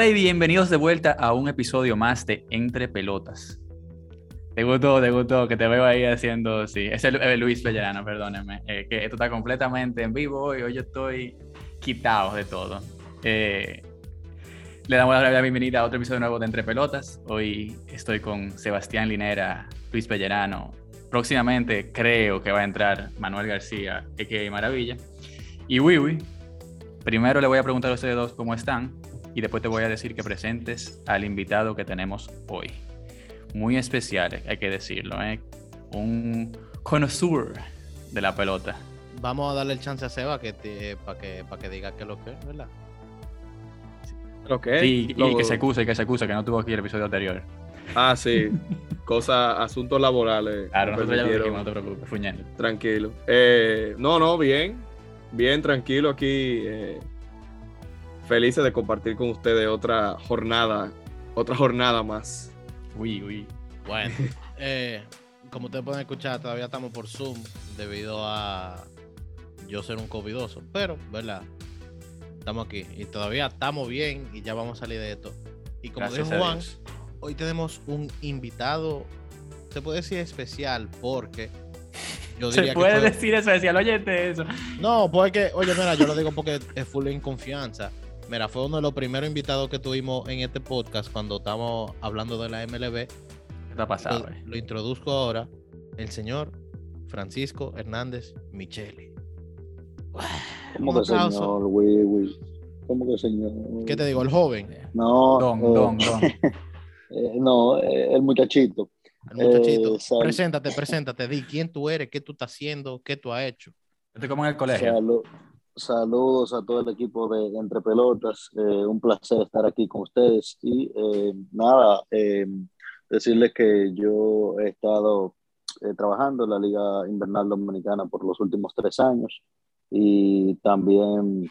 Hola y bienvenidos de vuelta a un episodio más de Entre Pelotas. Te gustó, te gustó, que te veo ahí haciendo, sí, es el, el Luis Pellerano, perdóneme, eh, que esto está completamente en vivo y hoy yo estoy quitado de todo. Eh, le damos la bienvenida a otro episodio nuevo de Entre Pelotas. Hoy estoy con Sebastián Linera, Luis Pellerano. Próximamente creo que va a entrar Manuel García, que Maravilla. Y Wiwi. Primero le voy a preguntar a ustedes dos cómo están y después te voy a decir que presentes al invitado que tenemos hoy. Muy especial, hay que decirlo, ¿eh? un connoisseur de la pelota. Vamos a darle el chance a Seba que para que, para que diga que lo que es, ¿verdad? Ok. Sí, y que se acuse, que se acuse, que no tuvo aquí el episodio anterior. Ah, sí. Cosa, asuntos laborales. Claro, nosotros ya lo dijimos, no te preocupes, fuñendo. Tranquilo. Eh, no, no, bien. Bien, tranquilo aquí. eh, felices de compartir con ustedes otra jornada. Otra jornada más. Uy, uy. Bueno, eh, como ustedes pueden escuchar, todavía estamos por Zoom debido a yo ser un covidoso, pero, ¿verdad? Estamos aquí y todavía estamos bien y ya vamos a salir de esto. Y como Gracias dijo Juan, hoy tenemos un invitado, se puede decir especial, porque yo Se puede que fue- decir especial, óyete eso. No, porque, oye, mira, yo lo digo porque es full en confianza. Mira, fue uno de los primeros invitados que tuvimos en este podcast cuando estamos hablando de la MLB. ¿Qué está pasando? Lo, lo introduzco ahora, el señor Francisco Hernández Micheli. ¿Cómo que señor, güey, güey? ¿Cómo que señor? ¿Qué te digo? El joven, No, Don, eh, don, don. eh, no, eh, el muchachito. el muchachito. Eh, preséntate, preséntate, di quién tú eres, qué tú estás haciendo, qué tú has hecho. Estoy como en el colegio. Saludos a todo el equipo de Entre Pelotas. eh, un placer estar aquí con ustedes. Y eh, nada, eh, decirles que yo he estado eh, trabajando en la Liga Invernal Dominicana por los últimos tres años y también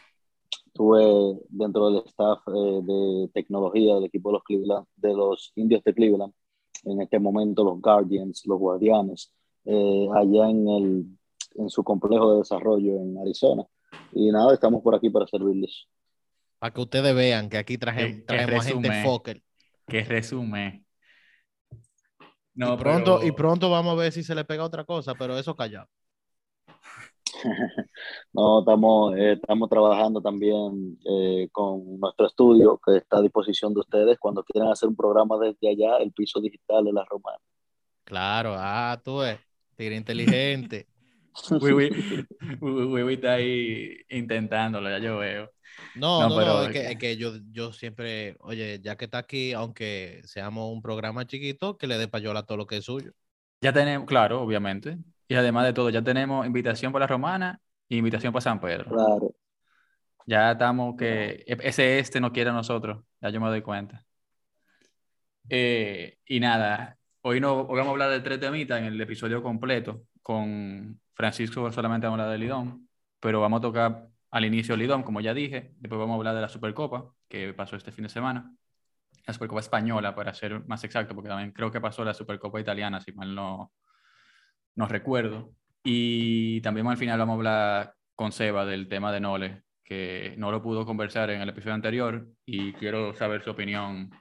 estuve dentro del staff eh, de tecnología del equipo de los, Cleveland, de los indios de Cleveland, en este momento los Guardians, los Guardianes, eh, allá en, el, en su complejo de desarrollo en Arizona. Y nada, estamos por aquí para servirles. Para que ustedes vean que aquí traje- traemos a gente resumen. Fokker. Que resume. y, No, pronto, pero- y pronto vamos a ver si se le pega otra cosa, pero eso callado. No, estamos, eh, estamos trabajando también eh, con nuestro estudio que está a disposición de ustedes cuando quieran hacer un programa desde allá, el piso digital de la Romana. Claro, ah, tú ves, tigre inteligente. Uy, uy, uy, uy, uy, está ahí intentándolo, ya yo veo. No, No, no, pero no, es que, es que yo, yo siempre, oye, ya que está aquí, aunque seamos un programa chiquito, que le dé payola a todo lo que es suyo. Ya tenemos, claro, obviamente. Y además de todo, ya tenemos invitación para la Romana y invitación para San Pedro. Claro. Ya estamos que ese este no quiere a nosotros, ya yo me doy cuenta. Eh, y nada, hoy, no, hoy vamos a hablar de tres temitas en el episodio completo. Con Francisco solamente vamos a hablar de Lidón, pero vamos a tocar al inicio Lidón, como ya dije. Después vamos a hablar de la Supercopa, que pasó este fin de semana. La Supercopa española, para ser más exacto, porque también creo que pasó la Supercopa italiana, si mal no, no recuerdo. Y también al final vamos a hablar con Seba del tema de Nole, que no lo pudo conversar en el episodio anterior y quiero saber su opinión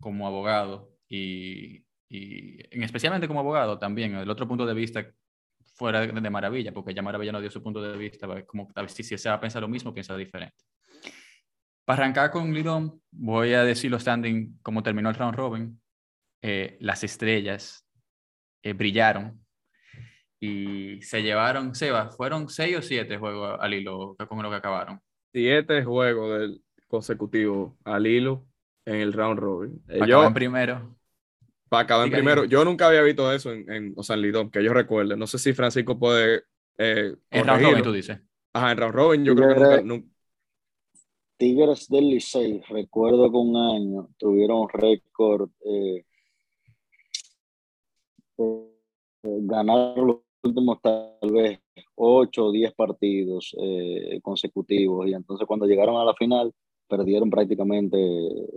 como abogado y, y en- especialmente como abogado también, el otro punto de vista fuera de, Maravilla, porque ya Maravilla no dio su punto de vista, va, como a ver si, si se va a pensar lo mismo, piensa diferente. Para arrancar con Lidón, voy a decir los standing como terminó el round robin. Eh, las estrellas eh, brillaron y se llevaron, Seba, fueron seis o siete juegos al hilo con lo que acabaron. Siete juegos del consecutivo al hilo en el round robin. En primero. Para acabar en Diga, primero, diga. yo nunca había visto eso en, en o sea, en Lidón, que yo recuerde. No sé si Francisco puede. Eh, En round robin, tú dices. Ajá, en round robin, yo creo que nunca. nun- Tigres del Licey, recuerdo que un año tuvieron récord, eh, eh, ganaron los últimos tal vez 8 o 10 partidos eh, consecutivos y entonces cuando llegaron a la final perdieron prácticamente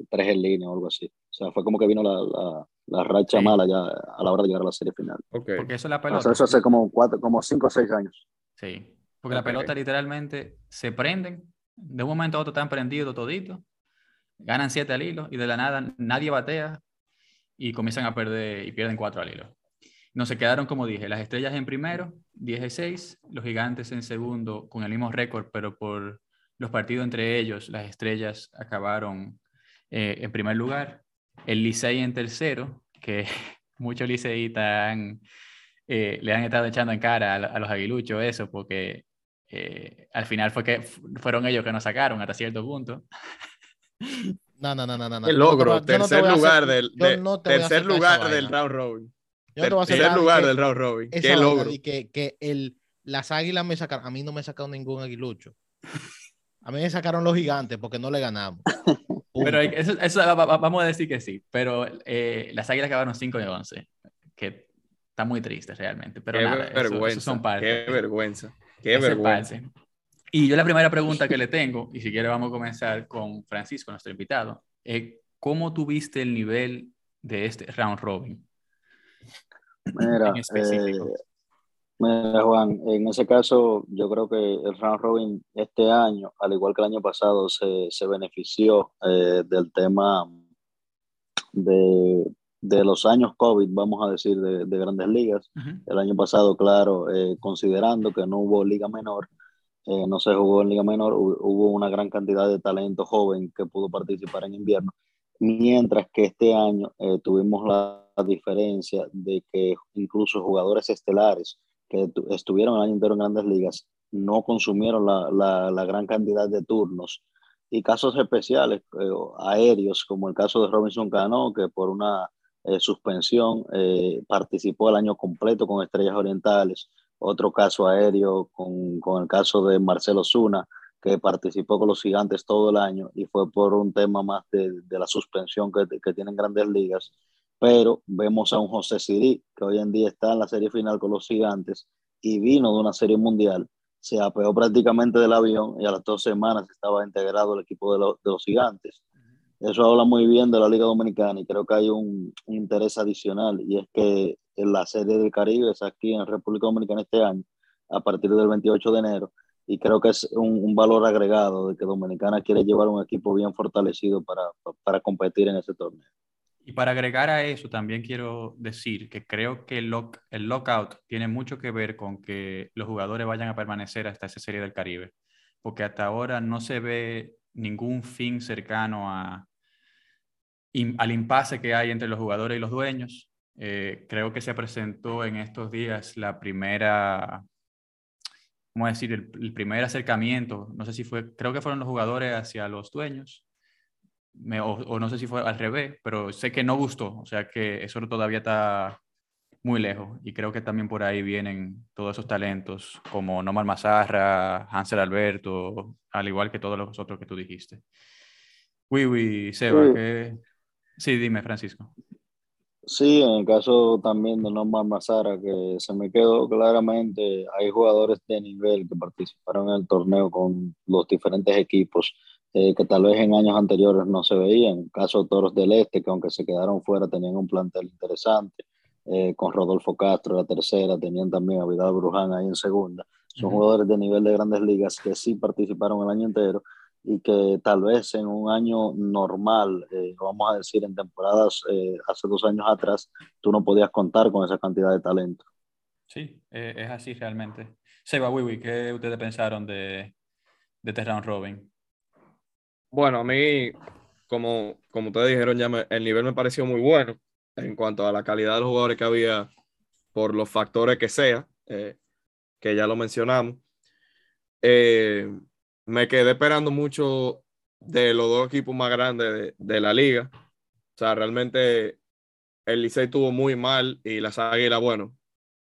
tres en línea o algo así. O sea, fue como que vino la, la, la racha Sí. mala ya a la hora de llegar a la serie final. Ok. Porque eso es la O pelota. sea, eso hace como, cuatro, como cinco o seis años. Sí. Porque Ok. la pelota literalmente se prenden, de un momento a otro están prendidos toditos, ganan 7 al hilo y de la nada nadie batea y comienzan a perder y pierden 4 al hilo. No se quedaron, como dije, las estrellas en primero, 10 y 6, los gigantes en segundo con el mismo récord, pero por los partidos entre ellos, las estrellas acabaron eh, en primer lugar. El Licey en tercero, que muchos liceístas eh, le han estado echando en cara a, los aguiluchos eso, porque eh, al final fue que fueron ellos que nos sacaron hasta cierto punto. No, no, no, no, no. El logro, tercer lugar del, tercer lugar del round robin. tercer lugar del round robin. Qué logro. Y que, que el, las águilas me sacaron, a mí no me sacaron ningún aguilucho. A mí me sacaron los gigantes porque no le ganamos. pero eso, vamos a decir que sí, pero eh, las águilas acabaron 5 y 11, que está muy triste realmente. Pero qué nada, vergüenza, son Qué vergüenza. Qué vergüenza. Y yo la primera pregunta que le tengo, y si quiere vamos a comenzar con Francisco, nuestro invitado, es ¿cómo tuviste el nivel de este round robin? Mira, eh, mira, Juan, en ese caso yo creo que el round robin este año, al igual que el año pasado, se, se benefició eh, del tema de, de, los años COVID, vamos a decir, de, de grandes ligas. El año pasado, claro, eh, considerando que no hubo liga menor, eh, no se jugó en Liga Menor, hubo una gran cantidad de talento joven que pudo participar en invierno, mientras que este año tuvimos la, diferencia de que incluso jugadores estelares que estuvieron el año entero en grandes ligas no consumieron la, la, gran cantidad de turnos y casos especiales eh, aéreos, como el caso de Robinson Cano, que por una suspensión participó el año completo con Estrellas Orientales, otro caso aéreo con, con el caso de Marcelo Zuna, que participó con los gigantes todo el año y fue por un tema más de, de la suspensión que, que, tienen grandes ligas. Pero vemos a un José Siri, que hoy en día está en la serie final con los gigantes y vino de una serie mundial. Se apeó prácticamente del avión y a las dos semanas estaba integrado el equipo de, los gigantes. Eso habla muy bien de la Liga Dominicana y creo que hay un, un interés adicional y es que en la Serie del Caribe es aquí en República Dominicana este año, a partir del 28 de enero. Y creo que es un, valor agregado de que Dominicana quiere llevar un equipo bien fortalecido para, para competir en ese torneo. Y para agregar a eso, también quiero decir que creo que el, lock, el lockout tiene mucho que ver con que los jugadores vayan a permanecer hasta esa serie del Caribe, porque hasta ahora no se ve ningún fin cercano a, al impasse que hay entre los jugadores y los dueños. Eh, creo que se presentó en estos días la primera, ¿cómo decir? El, primer acercamiento, no sé si fue, creo que fueron los jugadores hacia los dueños, o, no sé si fue al revés, pero sé que no gustó, o sea que eso todavía está muy lejos y creo que también por ahí vienen todos esos talentos como Nomar Mazarra, Hansel Alberto, al igual que todos los otros que tú dijiste. Uy, uy, Seba, que... Sí, dime, Francisco. Sí, en el caso también de Norman Mazara, que se me quedó claramente, hay jugadores de nivel que participaron en el torneo con los diferentes equipos eh, que tal vez en años anteriores no se veían. Caso de Toros del Este, que aunque se quedaron fuera tenían un plantel interesante, eh, con Rodolfo Castro en la tercera, tenían también a Vidal Bruján ahí en segunda. Son jugadores de nivel de grandes ligas que sí participaron el año entero y que tal vez en un año normal, eh, vamos a decir en temporadas eh, hace dos años atrás, tú no podías contar con esa cantidad de talento. Sí, eh, es así realmente. Seba Wiwi, ¿qué ustedes pensaron de, de este robin? Bueno, a mí, como, como ustedes dijeron, ya el nivel me pareció muy bueno en cuanto a la calidad de los jugadores que había por los factores que sea, que ya lo mencionamos. Eh, me quedé esperando mucho de los dos equipos más grandes de, la liga. O sea, realmente el Licey tuvo muy mal y las Águilas, bueno,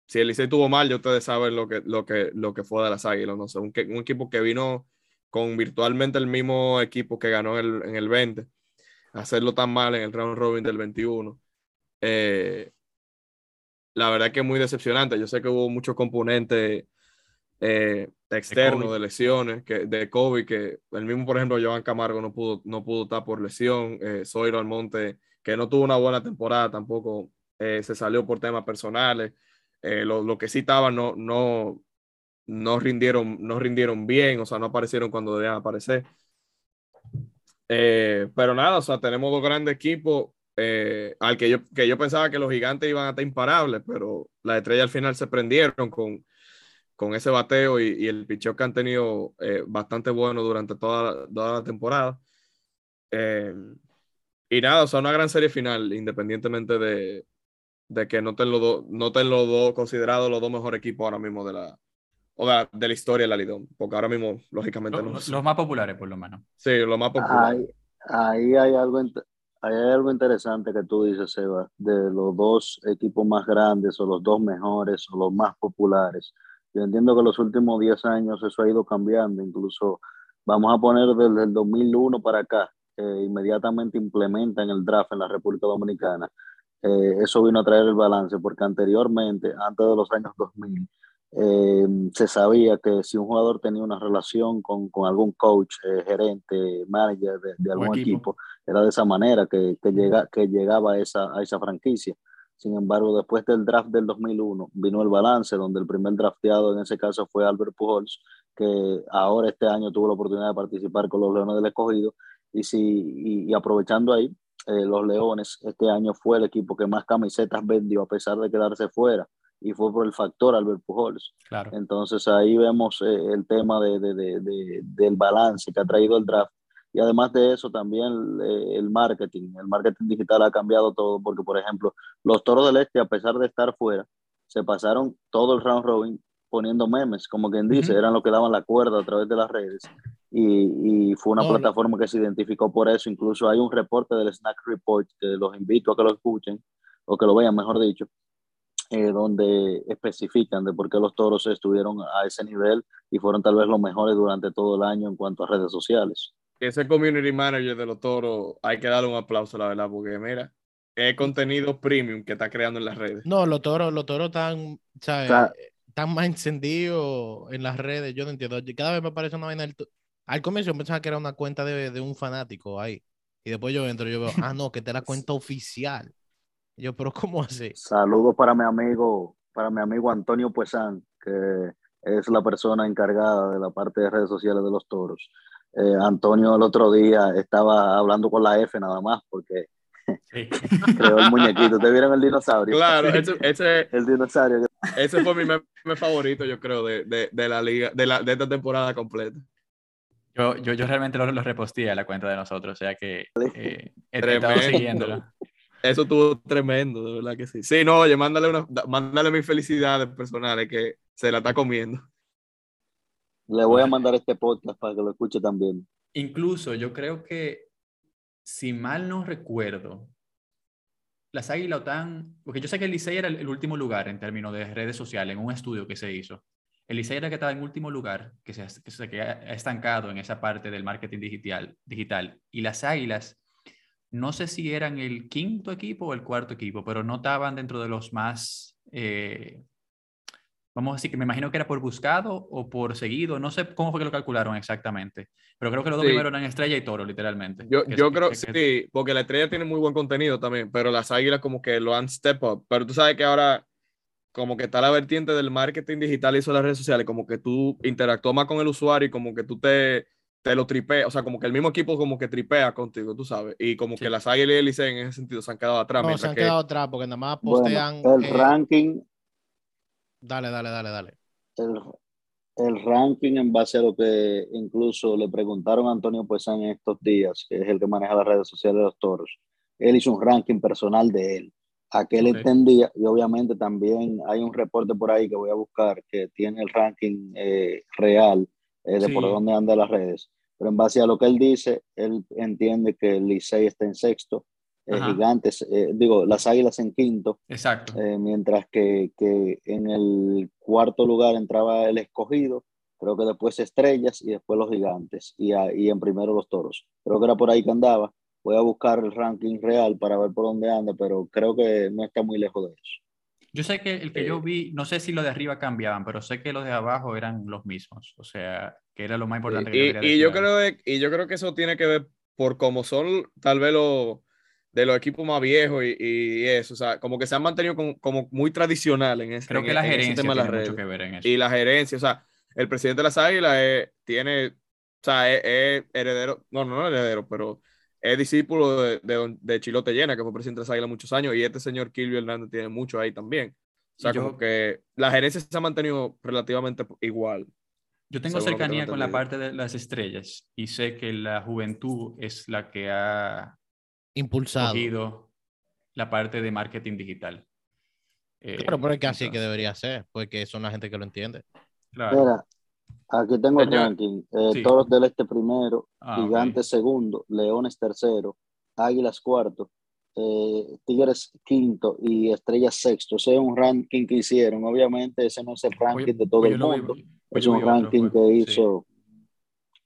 si el Licey tuvo mal, ya ustedes saben lo que, lo que, lo que fue de las Águilas. No sé, un, equipo que vino con virtualmente el mismo equipo que ganó en el 20, hacerlo tan mal en el round robin del 21. Eh, la verdad que es muy decepcionante. Yo sé que hubo muchos componentes eh, externo de, lesiones, que, de COVID, que el mismo, por ejemplo, Joan Camargo no pudo, no pudo estar por lesión, eh, Zoiro Almonte, que no tuvo una buena temporada, tampoco eh, se salió por temas personales, eh, lo, que sí estaban no, no, no, rindieron, no rindieron bien, o sea, no aparecieron cuando debían aparecer. Eh, pero nada, o sea, tenemos dos grandes equipos. eh, al que yo, que yo pensaba que los gigantes iban a estar imparables, pero las estrellas al final se prendieron con, con ese bateo y, el picheo que han tenido eh, bastante bueno durante toda, toda la temporada. Eh, y nada, o sea, una gran serie final, independientemente de, de que no estén los dos, no considerados los dos mejores equipos ahora mismo de la, o de la, de la historia de la Lidón, porque ahora mismo, lógicamente, no. Los, los más populares, por lo menos. Sí, lo más popular. Ahí, ahí hay algo, ahí hay algo interesante que tú dices, Seba, de los dos equipos más grandes o los dos mejores o los más populares. Yo entiendo que los últimos 10 años eso ha ido cambiando, incluso vamos a poner desde el 2001 para acá, eh, inmediatamente implementan el draft en la República Dominicana. Eh, eso vino a traer el balance, porque anteriormente, antes de los años 2000, eh, se sabía que si un jugador tenía una relación con, con algún coach, eh, gerente, manager de, de algún equipo. equipo. era de esa manera que, que, llega, que llegaba a esa, a esa franquicia. Sin embargo, después del draft del 2001 vino el balance, donde el primer drafteado en ese caso fue Albert Pujols, que ahora este año tuvo la oportunidad de participar con los Leones del Escogido. Y, si, y, y aprovechando ahí, eh, los Leones este año fue el equipo que más camisetas vendió a pesar de quedarse fuera y fue por el factor Albert Pujols. Claro. Entonces ahí vemos eh, el tema de, de, de, de, del balance que ha traído el draft. Y además de eso también eh, el marketing, el marketing digital ha cambiado todo porque por ejemplo los Toros del Este a pesar de estar fuera, se pasaron todo el round robin poniendo memes, como quien dice, Ujú. eran los que daban la cuerda a través de las redes. Y, y fue una no. plataforma que se identificó por eso. Incluso hay un reporte del Snack Report que los invito a que lo escuchen o que lo vean, mejor dicho, eh, donde especifican de por qué los toros estuvieron a ese nivel y fueron tal vez los mejores durante todo el año en cuanto a redes sociales. Ese community manager de los toros, hay que darle un aplauso, la verdad, porque mira, es contenido premium que está creando en las redes. No, los toros, los toros están, ¿sabes? O sea- Están más encendidos en las redes. Yo no entiendo. Cada vez me aparece una vaina. del Al comienzo yo pensaba que era una cuenta de, de un fanático ahí. Y después yo entro y yo veo, ah, no, que es la cuenta oficial. Yo, pero ¿cómo así? Saludos para mi amigo, para mi amigo Antonio Puesan, que es la persona encargada de la parte de redes sociales de los toros. Eh, Antonio el otro día estaba hablando con la F nada más porque Sí. creó el muñequito. ¿Te vieron el dinosaurio? Claro, ese, ese, El dinosaurio. ese fue mi meme favorito, yo creo, de, de, de la liga, de, la, de esta temporada completa. Yo, yo, yo realmente lo, lo reposteé a la cuenta de nosotros, o sea que eh, he estado siguiéndolo. Eso estuvo tremendo, de verdad que sí. Sí, no, oye, mándale, una, mándale mis felicidades personales que se la está comiendo. Le voy a mandar este podcast para que lo escuche también. Incluso yo creo que, si mal no recuerdo, las Águilas están, porque yo sé que el Licey era el, último lugar en términos de redes sociales, en un estudio que se hizo. El Licey era el que estaba en último lugar, que se, que se queda estancado en esa parte del marketing digital, digital. Y las Águilas, no sé si eran el quinto equipo o el cuarto equipo, pero no estaban dentro de los más, eh, vamos a decir que me imagino que era por buscado o por seguido, no sé cómo fue que lo calcularon exactamente, pero creo que los dos Sí. primeros eran Estrella y Toro, literalmente. Yo, yo creo que- que sí, porque la estrella tiene muy buen contenido también, pero las águilas como que lo han step up. Pero tú sabes que ahora como que está la vertiente del marketing digital y eso de las redes sociales, como que tú interactúas más con el usuario y como que tú te, te lo tripeas, o sea, como que el mismo equipo como que tripea contigo, tú sabes, y como Sí. que las águilas y el Licey en ese sentido se han quedado atrás. No, se han que- quedado atrás porque nada más postean. Bueno, el eh, ranking, Dale, dale, dale, dale. el, el ranking en base a lo que incluso le preguntaron a Antonio Puesan en estos días, que es el que maneja las redes sociales de los toros. Él hizo un ranking personal de él, a que él Ok. entendía, y obviamente también hay un reporte por ahí que voy a buscar que tiene el ranking eh, real eh, de Sí. por dónde anda las redes. Pero en base a lo que él dice, él entiende que el Licey está en sexto, eh. Gigantes, eh, digo, las Águilas en quinto, Exacto. eh, mientras que, que en el cuarto lugar entraba el escogido, creo que después Estrellas y después los Gigantes, y, a- y en primero los Toros. Creo que era por ahí que andaba. Voy a buscar el ranking real para ver por dónde anda, pero creo que no está muy lejos de eso. Yo sé que el que Eh, yo vi, no sé si los de arriba cambiaban, pero sé que los de abajo eran los mismos. O sea, que era lo más importante que Y, y yo creo y yo creo que eso tiene que ver por cómo son tal vez los de los equipos más viejos y, y eso, o sea, como que se han mantenido como, como muy tradicional en ese, Creo en- que la ese gerencia tema tiene las mucho que ver en eso. Y la gerencia, o sea, el presidente de las Águilas eh, tiene, sea, es, es heredero, no, no, no heredero, pero es discípulo de, de, de Chilote Llena, que fue presidente de águila muchos años, y este señor Kilvio Hernández tiene mucho ahí también. O sea, yo- como que la gerencia se ha mantenido relativamente igual. Yo tengo cercanía tengo con la parte de las estrellas y sé que la juventud es la que ha Impulsado. cogido la parte de marketing digital. Eh, Claro, pero es que así que debería ser, porque son la gente que lo entiende. claro. Mira, aquí tengo el ranking. Eh, Sí. Toros del Este primero, Ah. Gigantes segundo, Leones tercero, Águilas cuarto, eh, Tigres quinto y Estrellas sexto. Ese es un ranking que hicieron. Obviamente ese no es el ranking Pues- de todo el mundo. pues Es un otro, ranking fue- que sí. hizo.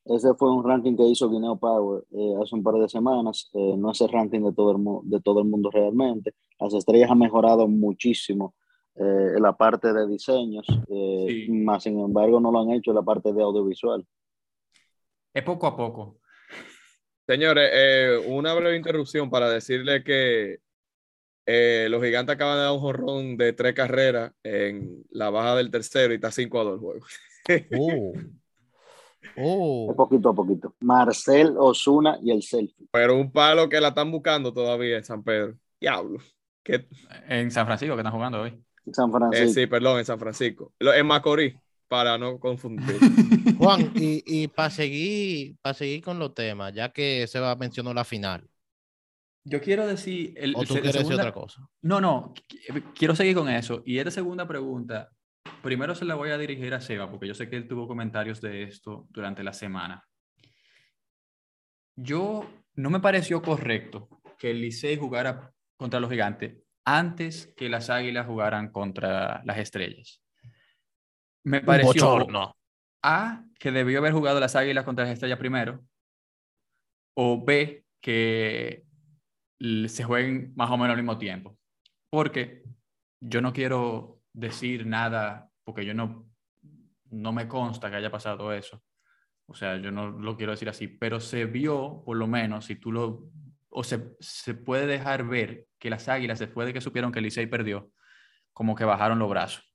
Ese fue un ranking que hizo Guineo Power eh, hace un par de semanas. Eh, no es el ranking de todo el, de todo el mundo realmente. Las estrellas han mejorado muchísimo eh, en la parte de diseños, eh, Sí. más sin embargo no lo han hecho en la parte de audiovisual. Es poco a poco. Señores, eh, una breve interrupción para decirle que eh, los gigantes acaban de dar un jorrón de tres carreras en la baja del tercero y está 5 a 2 el juego. Oh. Oh. Es poquito a poquito. Marcel Osuna y el selfie. Pero un palo que la están buscando todavía en San Pedro. Diablo. En San Francisco que están jugando hoy. San eh, Francisco. sí, perdón, en San Francisco. En Macorís, para no confundir. Juan, y, y para seguir, para seguir con los temas, ya que se va a mencionar la final, Yo quiero decir... El, o tú el- quieres decir segunda- otra cosa. No, no, qu- quiero seguir con eso. Y esta segunda pregunta, primero se la voy a dirigir a Seba, porque yo sé que él tuvo comentarios de esto durante la semana. Yo no me pareció correcto que el Licey jugara contra los gigantes antes que las águilas jugaran contra las estrellas. Me pareció bochorno. A, que debió haber jugado las águilas contra las estrellas primero, o B, que se jueguen más o menos al mismo tiempo. Porque yo no quiero decir nada, porque yo no, no me consta que haya pasado eso. O sea, yo no lo quiero decir así, pero se vio, por lo menos, si tú lo, o se, se puede dejar ver que las águilas, después de que supieron que Licey perdió, como que bajaron los brazos.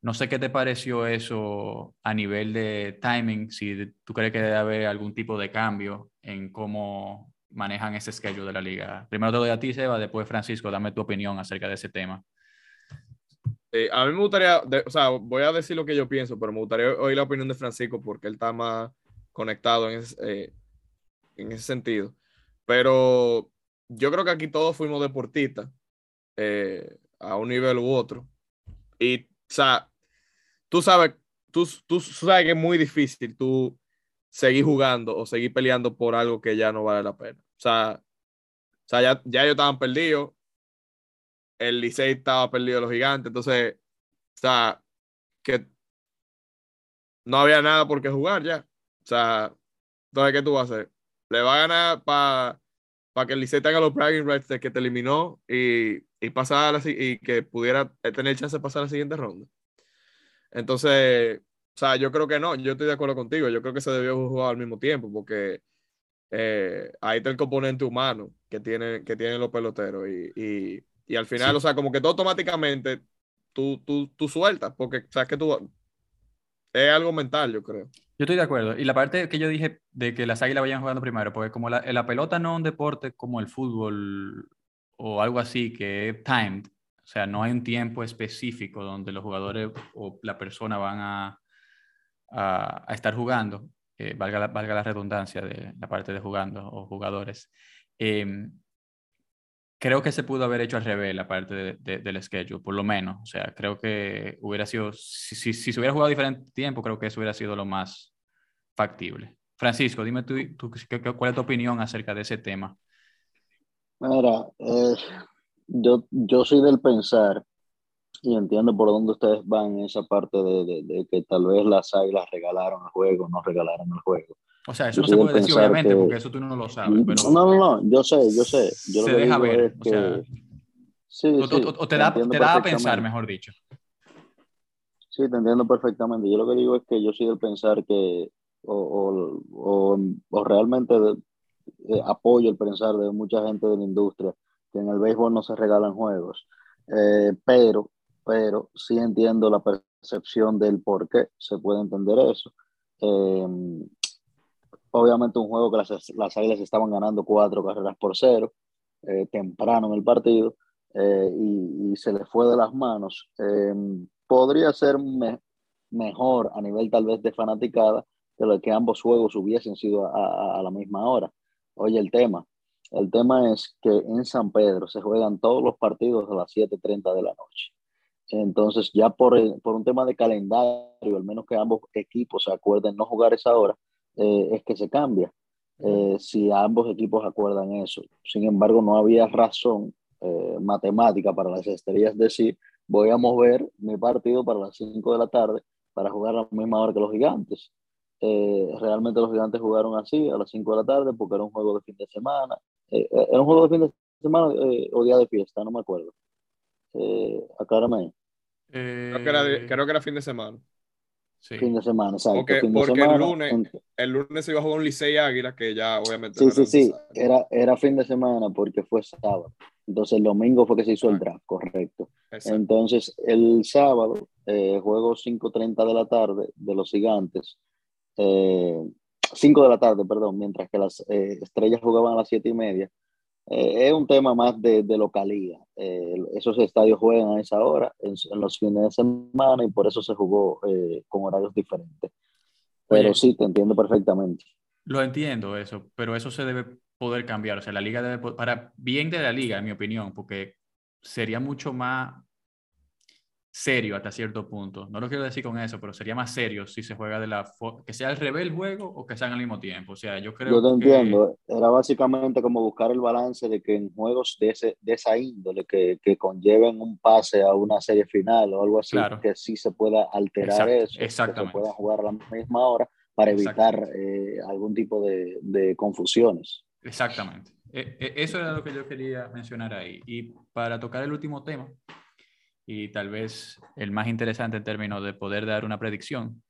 No sé qué te pareció eso a nivel de timing, si tú crees que debe haber algún tipo de cambio en cómo manejan ese schedule de la liga. Primero te doy a ti, Seba, después Francisco, dame tu opinión acerca de ese tema. Eh, a mí me gustaría, o sea, voy a decir lo que yo pienso, pero me gustaría oír la opinión de Francisco porque él está más conectado en eh, en ese sentido. Pero yo creo que aquí todos fuimos deportistas eh, a un nivel u otro. Y, o sea, tú sabes, tú, tú sabes que es muy difícil tú seguir jugando o seguir peleando por algo que ya no vale la pena. O sea, o sea ya, ya ellos estaban perdidos, el Licey estaba perdido los gigantes, entonces, o sea, que no había nada por qué jugar ya. O sea, entonces, ¿qué tú vas a hacer? Le va a ganar para que el Licey tenga los bragging rights de que te eliminó y, y pasar la y que pudiera tener chance de pasar a la siguiente ronda. Entonces, o sea, yo creo que no, yo estoy de acuerdo contigo, yo creo que se debió jugar al mismo tiempo porque eh, ahí está el componente humano que, tiene, que tienen los peloteros y, y, y al final, Sí. o sea, como que todo automáticamente tú, tú, tú sueltas porque sabes que tú es algo mental, yo creo. Yo estoy de acuerdo. Y la parte que yo dije de que las águilas vayan jugando primero, porque como la, la pelota no es un deporte como el fútbol o algo así que es timed, o sea, no hay un tiempo específico donde los jugadores o la persona van a, a, a estar jugando, eh, valga, la, valga la redundancia de la parte de jugando o jugadores. Eh, creo que se pudo haber hecho al revés la parte de, de, del schedule, por lo menos. O sea, creo que hubiera sido, si, si, si, se hubiera jugado diferente tiempo, creo que eso hubiera sido lo más factible. Francisco, dime tú, tú cuál es tu opinión acerca de ese tema. Mira, eh, yo, yo soy del pensar y entiendo por dónde ustedes van en esa parte de, de, de, que tal vez las águilas regalaron el juego, no regalaron el juego. O sea, eso yo no se puede decir, obviamente, que... porque eso tú no lo sabes. Pero no, no, no, yo sé, yo sé. Yo se deja ver. que... o, sea, sí, o, sí, o, o te, da, te da a pensar, mejor dicho. Sí, te entiendo perfectamente. Yo lo que digo es que yo soy del pensar que, o, realmente eh, apoyo el pensar de mucha gente de la industria, que en el béisbol no se regalan juegos. Eh, pero, pero sí entiendo la percepción del por qué se puede entender eso. Eh, obviamente un juego que las, las Águilas estaban ganando cuatro carreras por cero, eh, temprano en el partido, eh, y, se le fue de las manos. Eh, podría ser me, mejor a nivel tal vez de fanaticada de lo que ambos juegos hubiesen sido a la misma hora. Oye, el tema, el tema es que en San Pedro se juegan todos los partidos a las 7.30 de la noche. Entonces, ya por, por, un tema de calendario, al menos que ambos equipos se acuerden no jugar esa hora, eh, es que se cambia. Eh, si ambos equipos acuerdan eso. Sin embargo, no había razón eh, matemática para las estrellas decir, voy a mover mi partido para las 5 de la tarde para jugar a la misma hora que los gigantes. Eh, realmente los gigantes jugaron así a las 5 de la tarde porque era un juego de fin de semana. Eh, era un juego de fin de semana eh, o día de fiesta, no me acuerdo. aclárame. Creo que, era, creo, que era, fin de semana. Sí. Fin de semana, exacto. Porque, fin de porque semana, el, lunes, el lunes se iba a jugar un Licey Águila que ya obviamente. Sí, sí, sí. Era, era fin de semana porque fue sábado. Entonces el domingo fue que se hizo el draft, correcto. Exacto. Entonces el sábado, eh, juego 5.30 de la tarde de los gigantes, eh, 5 de la tarde, perdón, mientras que las eh, estrellas jugaban a las 7 y media. Eh, es un tema más de, de localía. esos estadios juegan a esa hora, en, en, los fines de semana, y por eso se jugó con horarios diferentes. Pero Oye, sí, te entiendo perfectamente. Lo entiendo eso, pero eso se debe poder cambiar. O sea, la liga debe, para bien de la liga, en mi opinión, porque sería mucho más serio hasta cierto punto. No lo quiero decir con eso, pero sería más serio si se juega de la que sea al revés el juego o que sean al mismo tiempo. O sea, yo creo Yo te que... entiendo. Era básicamente como buscar el balance de que en juegos de, ese, de esa índole que, que conlleven un pase a una serie final o algo así, claro. que sí se pueda alterar Exacto, eso, exactamente. que se pueda jugar a la misma hora para evitar eh, algún tipo de, de confusiones. Exactamente. Eso era lo que yo quería mencionar ahí. Y para tocar el último tema, y tal vez el más interesante en términos de poder dar una predicción,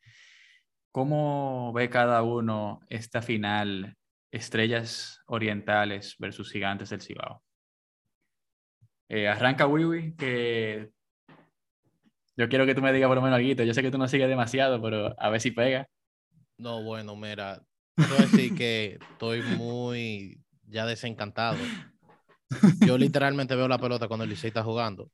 ¿cómo ve cada uno esta final Estrellas Orientales versus Gigantes del Cibao? Eh, arranca Wiwi, que yo quiero que tú me digas por lo menos algo. Yo sé que tú no sigues demasiado, pero a ver si pega. No, bueno, mira, puedo decir que estoy muy ya desencantado. Yo literalmente veo la pelota cuando el Licey está jugando.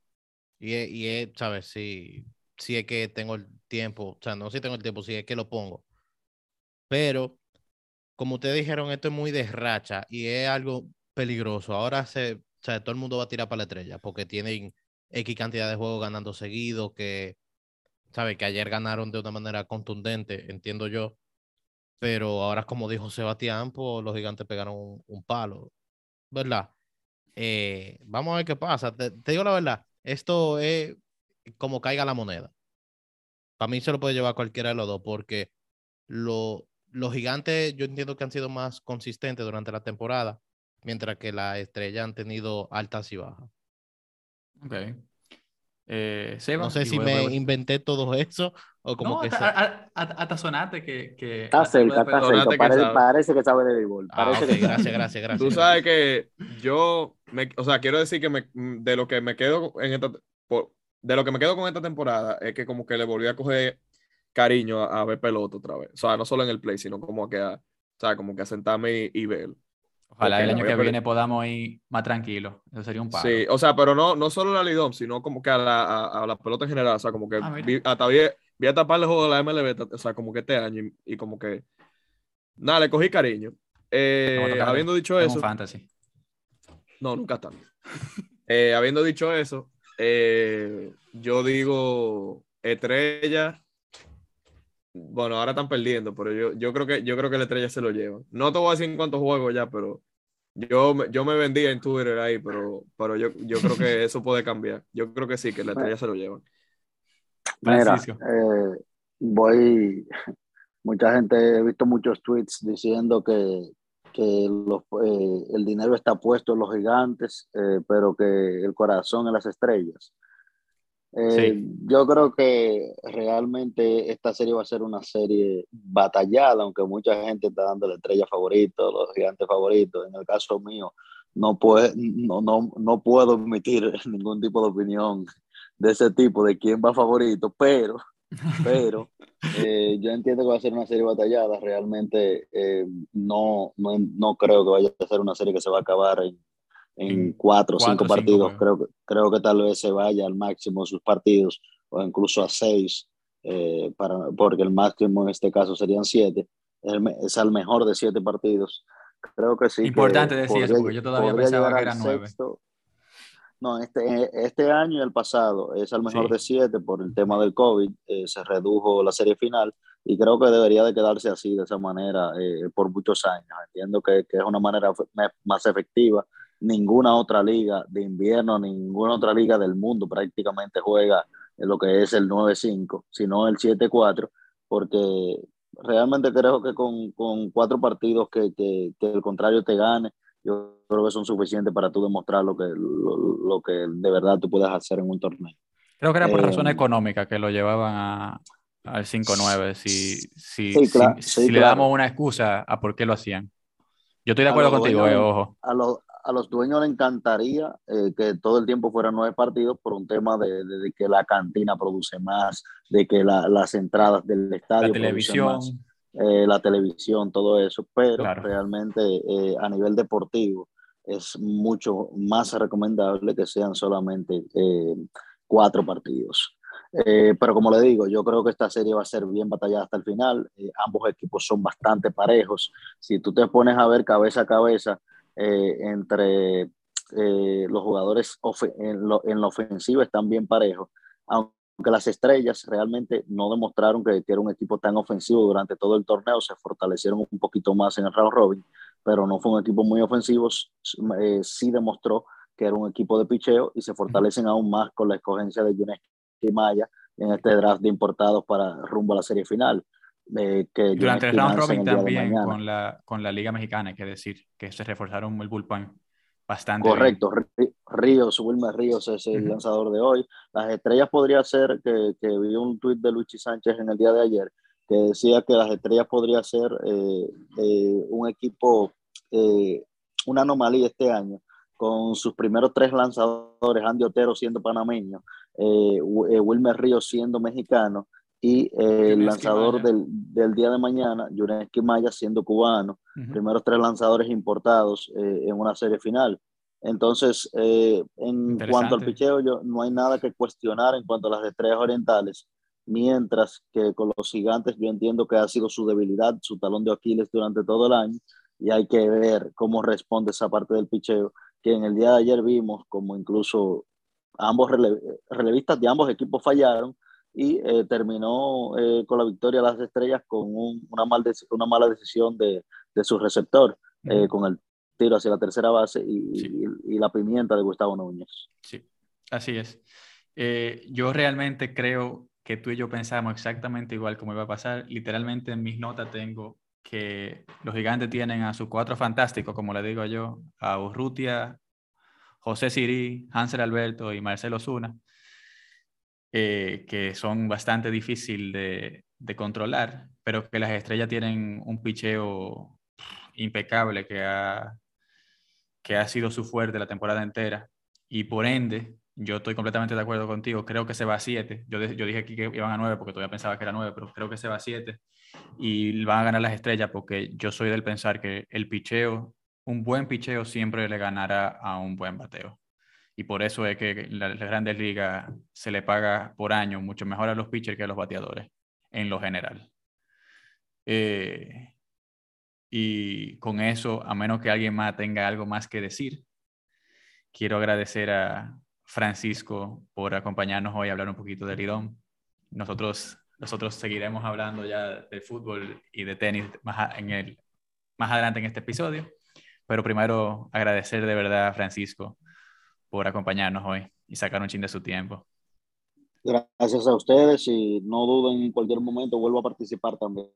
Y, y es, ¿sabes? Si, si es que tengo el tiempo, o sea, no si tengo el tiempo, si es que lo pongo. Pero, como ustedes dijeron, esto es muy de racha y es algo peligroso. Ahora se, o sea, todo el mundo va a tirar para la estrella porque tienen X cantidad de juegos ganando seguido que, ¿sabes? Que ayer ganaron de una manera contundente, entiendo yo pero ahora como dijo Sebastián, pues los gigantes pegaron un, un palo, ¿verdad? Eh, vamos a ver qué pasa. Te, te, digo la verdad, esto es como caiga la moneda. Para mí se lo puede llevar cualquiera de los dos, porque lo, los gigantes yo entiendo que han sido más consistentes durante la temporada, mientras que las estrellas han tenido altas y bajas. Ok. Eh, Seba, no sé si me inventé todo eso o como no, que hasta, hasta sonate que, que está cerca, está cerca. Parece, que parece, que sabe de béisbol. Ah, parece okay, que gracias, gracias, gracias. Tú sabes que yo, me, o sea, quiero decir que me, de lo que me quedo en esta, por, de lo que me quedo con esta temporada es que como que le volví a coger cariño a, a ver pelota otra vez. O sea, no solo en el play, sino como que a, o sea, como que a sentarme y, y ver. Ojalá Porque el año que viene podamos ir más tranquilos. Eso sería un paro. Sí, o sea, pero no, no solo la Lidom, sino como que a la, a, a la pelota en general. O sea, como que ah, vi, hasta vi, vi, a tapar el juego de la MLB, o sea, como que este año y, y como que. Nada, le cogí cariño. Eh, habiendo dicho eso. fantasy. No, nunca tanto. eh, habiendo dicho eso, eh, yo digo estrella. Bueno, ahora están perdiendo, pero yo, yo, creo que, yo creo que la estrella se lo lleva. No te voy a decir en cuántos juegos ya, pero yo, yo me vendía en Twitter ahí, pero, pero yo, yo creo que eso puede cambiar. Yo creo que sí, que la estrella se lo Mira, eh, voy. Mucha gente, he visto muchos tweets diciendo que, que los, eh, el dinero está puesto en los gigantes, eh, pero que el corazón en las estrellas. Eh, sí. Yo creo que realmente esta serie va a ser una serie batallada, aunque mucha gente está dando la estrella favorita, los gigantes favoritos. En el caso mío, no, puede, no, no, no puedo emitir ningún tipo de opinión de ese tipo, de quién va favorito, pero, pero Eh, yo entiendo que va a ser una serie batallada. Realmente eh, no, no, no, creo que vaya a ser una serie que se va a acabar en, en cuatro o cinco partidos. creo, que, creo que tal vez se vaya al máximo sus partidos o incluso a seis, eh, para, porque el máximo en este caso serían siete. Es el mejor de siete partidos. Creo que sí. Importante decir eso, porque yo todavía pensaba que eran nueve. No, este, este año y el pasado es el mejor de siete por el tema del COVID. Eh, se redujo la serie final y creo que debería de quedarse así, de esa manera, eh, por muchos años. Entiendo que, que, es una manera más efectiva. Ninguna otra liga de invierno, ninguna otra liga del mundo prácticamente juega en lo que es el 9-5, sino el 7-4, porque realmente creo que con, con cuatro partidos que, que, que, el contrario te gane, yo creo que son suficientes para tú demostrar lo que, lo, que de verdad tú puedes hacer en un torneo. Creo que era por razón eh, económica que lo llevaban a, al 5-9, si, si, si, le damos una excusa a por qué lo hacían. Yo estoy de acuerdo contigo, eh, ojo. A, los, a los dueños les encantaría eh, que todo el tiempo fueran nueve partidos por un tema de, de, que la cantina produce más, de que la, las entradas del estadio la televisión. Más, eh, la televisión, todo eso, pero claro. realmente eh, a nivel deportivo es mucho más recomendable que sean solamente eh, cuatro partidos. Pero como le digo, yo creo que esta serie va a ser bien batallada hasta el final. ambos equipos son bastante parejos. Si tú te pones a ver cabeza a cabeza entre los jugadores en, lo, en la ofensiva están bien parejos, aunque aunque las estrellas realmente no demostraron que, era un equipo tan ofensivo durante todo el torneo, se fortalecieron un poquito más en el round robin, pero no fue un equipo muy ofensivo, eh, sí demostró que era un equipo de picheo y se fortalecen aún más con la escogencia de Yunes Maya en este draft de importados para rumbo a la serie final. Eh, que Durante el round robin también con la, con la Liga Mexicana, hay que decir que se reforzaron el bullpen bastante. Correcto, Ríos, Wilmer Ríos es el lanzador de hoy. Las estrellas podría ser que, que vi un tuit de Luchi Sánchez en el día de ayer que decía que las estrellas podría ser eh, eh, un equipo, eh, una anomalía este año, con sus primeros tres lanzadores, Andy Otero siendo panameño, Wilmer Ríos siendo mexicano y el lanzador del, del, día de mañana, Yureski Maya, siendo cubano, uh -huh. primeros tres lanzadores importados en una serie final. Entonces, eh, en cuanto al picheo, yo, no hay nada que cuestionar en cuanto a las estrellas orientales, mientras que con los gigantes yo entiendo que ha sido su debilidad, su talón de Aquiles durante todo el año, y hay que ver cómo responde esa parte del picheo, que en el día de ayer vimos como incluso ambos rele relevistas de ambos equipos fallaron, y eh, terminó eh, con la victoria de las estrellas con un, una, mal una, mala decisión de, de su receptor, eh, con el tiro hacia la tercera base y, sí. y, y, la pimienta de Gustavo Núñez. Sí, así es. Eh, yo realmente creo que tú y yo pensamos exactamente igual como iba a pasar. Literalmente en mis notas tengo que los gigantes tienen a sus cuatro fantásticos, como le digo yo, a Urrutia, José Sirí, Hansel Alberto y Marcelo Zuna eh, que son bastante difíciles de, de, controlar, pero que las estrellas tienen un picheo impecable que ha, que ha sido su fuerte la temporada entera. Y por ende, yo estoy completamente de acuerdo contigo. Creo que se va a 7. Yo, yo dije aquí que iban a 9 porque todavía pensaba que era 9, pero creo que se va a 7. Y van a ganar las estrellas porque yo soy del pensar que el picheo, un buen picheo siempre le ganará a un buen bateo y por eso es que las grandes ligas se le paga por año mucho mejor a los pitchers que a los bateadores, en lo general. Eh, y con eso, a menos que alguien más tenga algo más que decir, quiero agradecer a Francisco por acompañarnos hoy a hablar un poquito de Lidón. Nosotros, nosotros seguiremos hablando ya de fútbol y de tenis más, en el, más adelante en este episodio, pero primero agradecer de verdad a Francisco por acompañarnos hoy y sacar un chin de su tiempo. Gracias a ustedes y no duden en cualquier momento, vuelvo a participar también.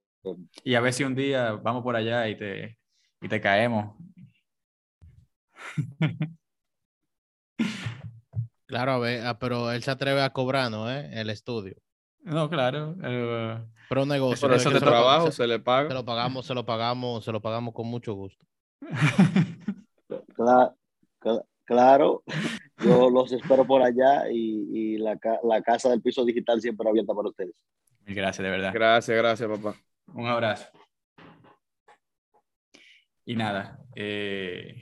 Y a ver si un día vamos por allá y te, y te caemos. Claro, a ver, ah, pero él se atreve a cobrarnos, ¿eh? El estudio. No, claro. Uh... Pero un negocio. Por eso de trabajo se, se, le paga. Se lo pagamos, se lo pagamos, se lo pagamos con mucho gusto. claro, Claro, yo los espero por allá y, y la, la, casa del piso digital siempre abierta para ustedes. Mil gracias, de verdad. Gracias, gracias, papá. Un abrazo. Y nada, eh,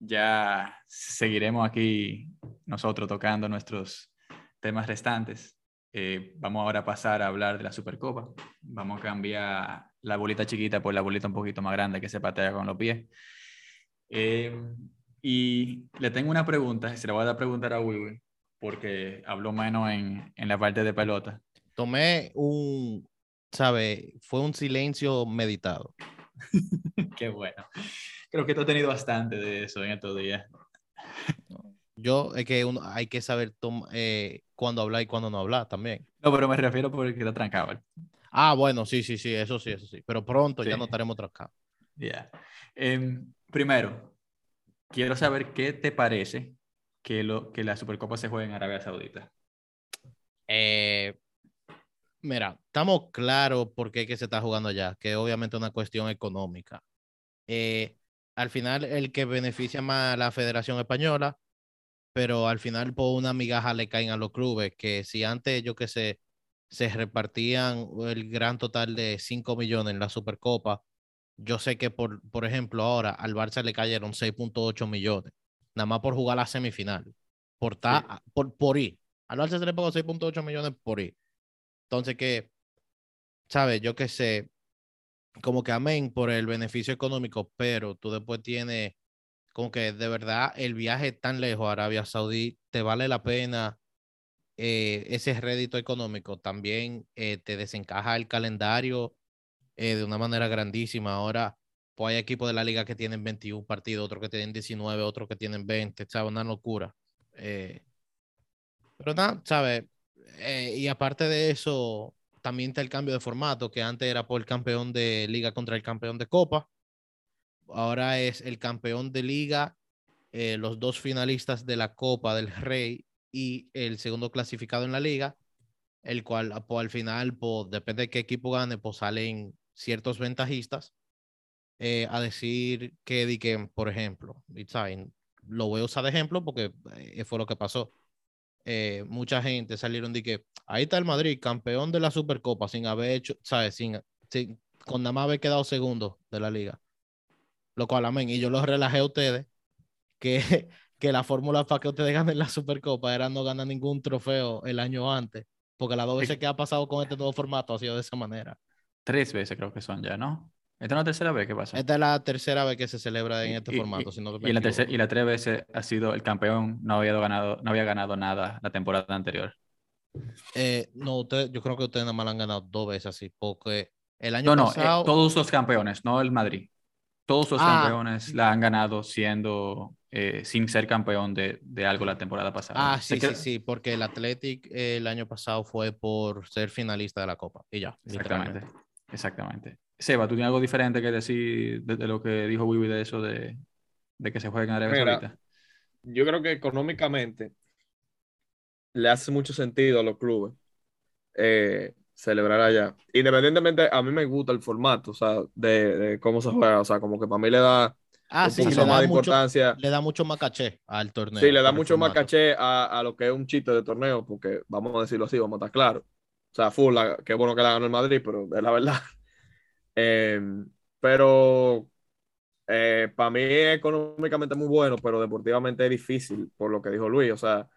ya seguiremos aquí nosotros tocando nuestros temas restantes. Eh, vamos ahora a pasar a hablar de la Supercopa. Vamos a cambiar la bolita chiquita por la bolita un poquito más grande que se patea con los pies. Eh, y le tengo una pregunta, se la voy a preguntar a Wiwi, porque habló menos en, en la parte de pelota. Tomé un, ¿sabe? Fue un silencio meditado. Qué bueno. Creo que tú has tenido bastante de eso en estos días. Yo, es que uno, hay que saber eh, cuándo hablar y cuándo no hablar también. No, pero me refiero porque está trancado. Ah, bueno, sí, sí, sí, eso sí, eso sí. Pero pronto ya no estaremos trancados. Ya. Em, primero, quiero saber qué te parece que, lo, que la Supercopa se juegue en Arabia Saudita. Eh, mira, estamos claros por qué que se está jugando allá, que obviamente es una cuestión económica. Eh, al final, el que beneficia más a la Federación Española, pero al final por una migaja le caen a los clubes, que si antes, yo que sé, se repartían el gran total de 5 millones en la Supercopa, yo sé que, por, por ejemplo, ahora al Barça le cayeron 6.8 millones, nada más por jugar la semifinal, por, ta, por, por ir. Al Barça se le pagó 6.8 millones por ir. Entonces, que, ¿sabes? Yo que sé, como que amén por el beneficio económico, pero tú después tienes como que de verdad el viaje tan lejos a Arabia Saudí te vale la pena eh, ese rédito económico. También eh, te desencaja el calendario eh, de una manera grandísima. Ahora, pues hay equipos de la liga que tienen 21 partidos, otros que tienen 19, otros que tienen 20, ¿sabes? Una locura. pero nada, ¿sabes? Eh, y aparte de eso, también está el cambio de formato, que antes era por el campeón de liga contra el campeón de copa. Ahora es el campeón de liga, eh, los dos finalistas de la Copa del Rey y el segundo clasificado en la liga, el cual pues, al final, pues, depende de qué equipo gane, pues salen ciertos ventajistas eh, a decir que, que, por ejemplo, lo voy a usar de ejemplo porque fue lo que pasó eh, mucha gente salieron de que ahí está el Madrid, campeón de la Supercopa, sin haber hecho, ¿sabes? Sin, sin, con nada más haber quedado segundo de la liga. Lo cual, amén. Y yo los relajé a ustedes que, que la fórmula para que ustedes ganen la Supercopa era no ganar ningún trofeo el año antes. Porque las dos veces que ha pasado con este nuevo formato ha sido de esa manera. Tres veces creo que son ya, ¿no? ¿Esta es la tercera vez que pasa? Esta es la tercera vez que se celebra en este formato. Y, y, la y la tres veces ha sido el campeón, no había ganado, no había ganado nada la temporada anterior. Eh, no, usted, yo creo que ustedes nada más han ganado dos veces así, porque el año no, pasado... No, todos los campeones, no el Madrid. Todos los ah. campeones la han ganado siendo, eh, sin ser campeón de, de, algo la temporada pasada. Ah, sí, sí, sí, porque el Athletic el año pasado fue por ser finalista de la Copa y ya. Exactamente, exactamente. Seba, ¿tú tienes algo diferente que decir de, lo que dijo Wiwi de eso de, de, que se juegue en Arabia Saudita? Yo creo que económicamente le hace mucho sentido a los clubes eh, celebrar allá. Independientemente, a mí me gusta el formato, o sea, de, cómo se juega, o sea, como que para mí le da ah, sí, le más importancia. le da mucho más caché al torneo. Sí, le da mucho más caché a, a, lo que es un chiste de torneo, porque vamos a decirlo así, vamos a estar claros. O sea, full, qué bueno que la ganó el Madrid, pero es la verdad. Em, pero eh, para mí es económicamente muy bueno, pero deportivamente es difícil, por lo que dijo Luis. O sea,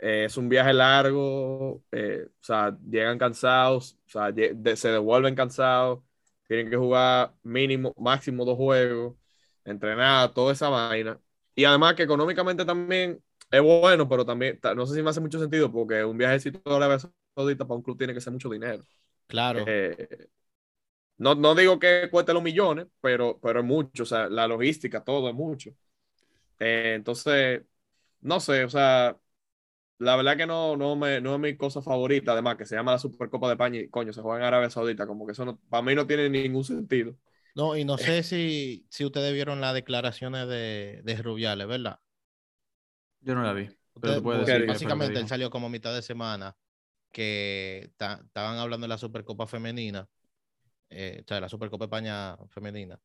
eh, es un viaje largo, eh, o sea, llegan cansados, o sea, se devuelven cansados, tienen que jugar mínimo, máximo dos juegos, entrenar, toda esa vaina. Y además que económicamente también es bueno, pero también, no sé si me hace mucho sentido, porque un viajecito de la Saudita para un club tiene que ser mucho dinero. Claro. No, no digo que cueste los millones, pero, pero es mucho, o sea, la logística, todo es mucho. Eh, entonces, no sé, o sea, la verdad que no, no, me, no es mi cosa favorita, además que se llama la Supercopa de España y coño, se juega en Arabia Saudita, como que eso no, para mí no tiene ningún sentido. No, y no sé si, si ustedes vieron las declaraciones de, de Rubiales, ¿verdad? Yo no la vi. básicamente él salió como mitad de semana que estaban hablando de la Supercopa Femenina eh, o sea, la Supercopa España femenina,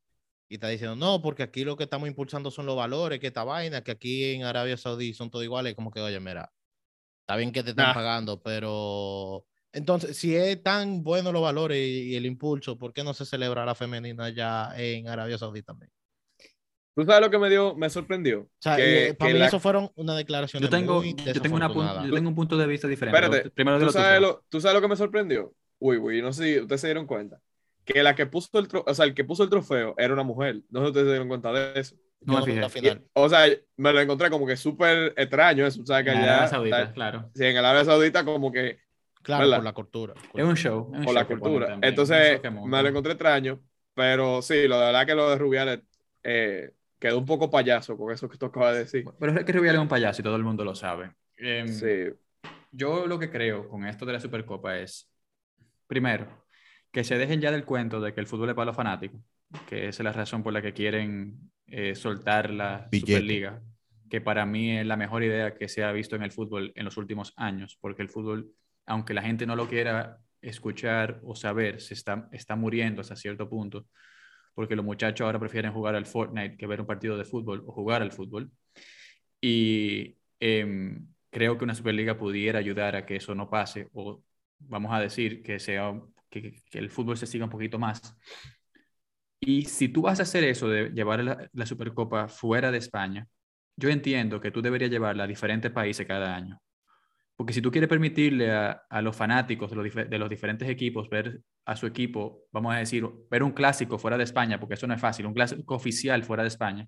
y está diciendo, no, porque aquí lo que estamos impulsando son los valores, que esta vaina, que aquí en Arabia Saudí son todos iguales, como que, oye, mira, está bien que te están pagando, pero Entonces, si es tan bueno los valores y, y el impulso, ¿por qué no se celebra la femenina ya en Arabia Saudita también? ¿Tú sabes lo que me dio, me sorprendió? O sea, Que- y, para que mí la- eso fueron una declaración Yo tengo, muy yo, tengo una yo tengo un punto de vista diferente. Espérate, Primero ¿tú sabes, lo, ¿tú sabes lo que me sorprendió? Uy, uy, no sé si ustedes se dieron cuenta. Que la que puso el, tro- o sea, el que puso el trofeo era una mujer. No sé si ustedes se dieron cuenta de eso. No me fijé. final. o sea, me lo encontré como que súper extraño eso. ¿sabes? Que En allá, Arabia Saudita, está- claro. sí, en Arabia Saudita como que Claro, ¿verdad? por la cultura. Es un show. es un por la show cultura. Entonces, me lo encontré extraño. Pero sí, lo de verdad que lo de Rubiales eh, quedó un poco payaso con eso que tú acabas de decir. Pero es que Rubiales es un payaso y todo el mundo lo sabe. Em, Sí. Yo lo que creo con esto de la Supercopa es, primero, que se dejen ya del cuento de que el fútbol es para los fanáticos, que esa es la razón por la que quieren eh, soltar la Billete. Superliga, que para mí es la mejor idea que se ha visto en el fútbol en los últimos años, porque el fútbol, aunque la gente no lo quiera escuchar o saber, se está, está muriendo hasta cierto punto, porque los muchachos ahora prefieren jugar al Fortnite que ver un partido de fútbol o jugar al fútbol. Y em, creo que una Superliga pudiera ayudar a que eso no pase, o vamos a decir que, sea, que, el fútbol se siga un poquito más. Y si tú vas a hacer eso de llevar la, Supercopa fuera de España, yo entiendo que tú deberías llevarla a diferentes países cada año. Porque si tú quieres permitirle a, los fanáticos de los, de los diferentes equipos ver a su equipo, vamos a decir, ver un clásico fuera de España, porque eso no es fácil, un clásico oficial fuera de España,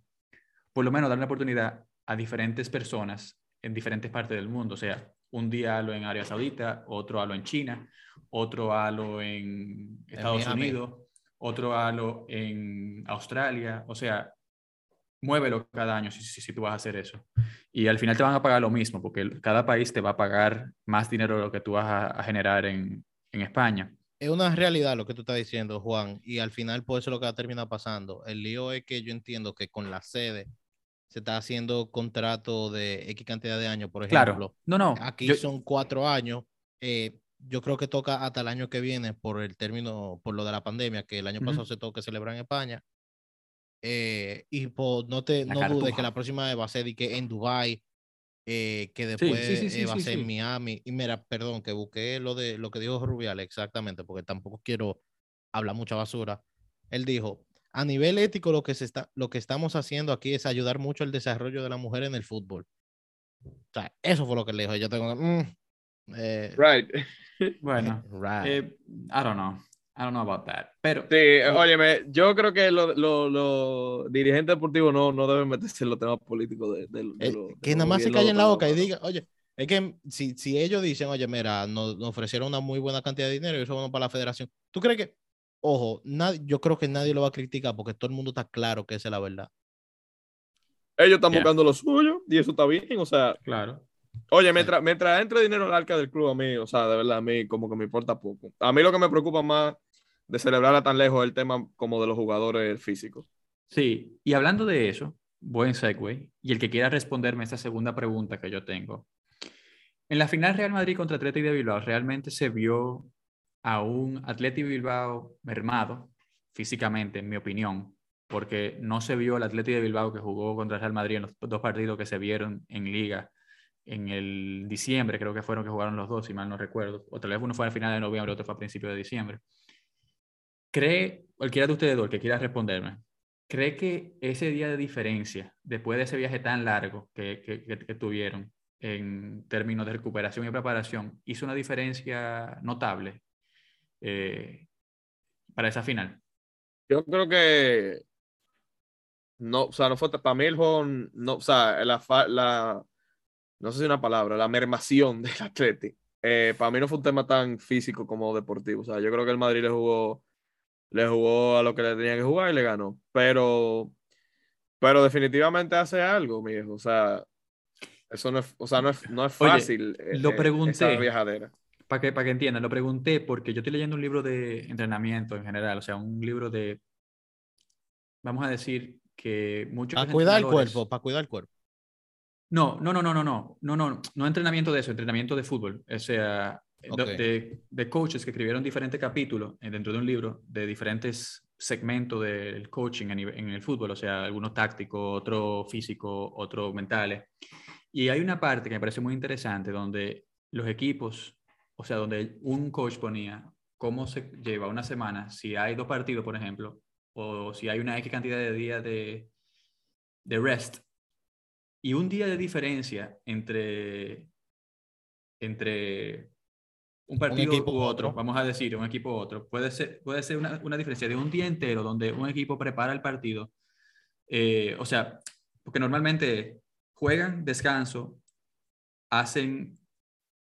por lo menos darle la oportunidad a diferentes personas en diferentes partes del mundo. O sea, un día halo en Arabia Saudita, otro halo en China, otro halo en Estados. Unidos, otro halo en Australia. O sea, muévelo cada año si, si, si tú vas a hacer eso. Y al final te van a pagar lo mismo, porque cada país te va a pagar más dinero de lo que tú vas a, a generar en, en España. Es una realidad lo que tú estás diciendo, Juan, y al final por eso es lo que va a terminar pasando. El lío es que yo entiendo que con la sede se está haciendo contrato de X cantidad de años, por ejemplo. Claro, no, no. Aquí yo- son cuatro años. eh, yo creo que toca hasta el año que viene por el término, por lo de la pandemia, que el año pasado se tuvo que celebrar en España. Eh, y por, no te La no dudes que la próxima va a ser de que en Dubai, eh, que después sí, sí, sí, eh, va a ser en Miami. Y mira, perdón, que busqué lo de lo que dijo Rubiales exactamente, porque tampoco quiero hablar mucha basura. Él dijo, a nivel ético lo que se está, lo que estamos haciendo aquí es ayudar mucho al desarrollo de la mujer en el fútbol. O sea, eso fue lo que le dijo. Yo tengo, mm, eh, Right. Bueno, right. eh, I don't know. I don't know about that. Pero Sí, eh, óyeme, yo creo que los lo, lo dirigentes deportivos no, no deben meterse en los temas políticos de, de- de Eh, lo- de que nada más se callen la boca y digan, oye, es que si, si ellos dicen, oye, mira, nos, nos ofrecieron una muy buena cantidad de dinero y eso es bueno para la federación, ¿tú crees que, ojo, nadie, yo creo que nadie lo va a criticar porque todo el mundo está claro que esa es la verdad? Ellos están Yeah. buscando lo suyo y eso está bien, o sea, claro. oye, mientras, mientras entre dinero al arca del club a mí, o sea, de verdad, a mí como que me importa poco. A mí lo que me preocupa más de celebrarla tan lejos es el tema como de los jugadores físicos. Sí, y hablando de eso, buen segue, y el que quiera responderme esta segunda pregunta que yo tengo. En la final Real Madrid contra Atlético de Bilbao, ¿realmente se vio a un Atlético de Bilbao mermado físicamente, en mi opinión? Porque no se vio el Atlético de Bilbao que jugó contra Real Madrid en los dos partidos que se vieron en Liga en el diciembre, creo que fueron que jugaron los dos, si mal no recuerdo. O tal vez uno fue a final de noviembre, otro fue a principios de diciembre. ¿Cree, cualquiera de ustedes dos que quiera responderme, cree que ese día de diferencia, después de ese viaje tan largo que, que- que tuvieron en términos de recuperación y preparación, hizo una diferencia notable eh, para esa final? Yo creo que no, o sea, no fue para mí el juego, no, o sea, la, la no sé si una palabra, la mermación del Atleti. Eh, para mí no fue un tema tan físico como deportivo. O sea, yo creo que el Madrid le jugó, le jugó a lo que le tenía que jugar y le ganó. Pero, pero definitivamente hace algo, mi viejo. O sea, eso no es, o sea, no es, no es Oye, fácil. eh, lo eh, pregunté. Esa viajadera. Para que, para que entiendan, lo pregunté porque yo estoy leyendo un libro de entrenamiento en general, o sea, un libro de, vamos a decir que muchos Para cuidar el cuerpo, para cuidar el cuerpo. No, no, no, no, no, no, no, no, no entrenamiento de eso, entrenamiento de fútbol. O sea, de- Ok. de, de coaches que escribieron diferentes capítulos eh, dentro de un libro de diferentes segmentos del coaching nivel- en el fútbol, o sea, algunos tácticos, otro físico, otro mentales. Y hay una parte que me parece muy interesante donde los equipos o sea, donde un coach ponía cómo se lleva una semana, si hay dos partidos, por ejemplo, o si hay una X cantidad de días de, de rest, y un día de diferencia entre, entre un partido equipo u u otro, otro. vamos a decir, un equipo u otro, puede ser, puede ser una, una diferencia de un día entero donde un equipo prepara el partido. eh, o sea, porque normalmente juegan, descanso, hacen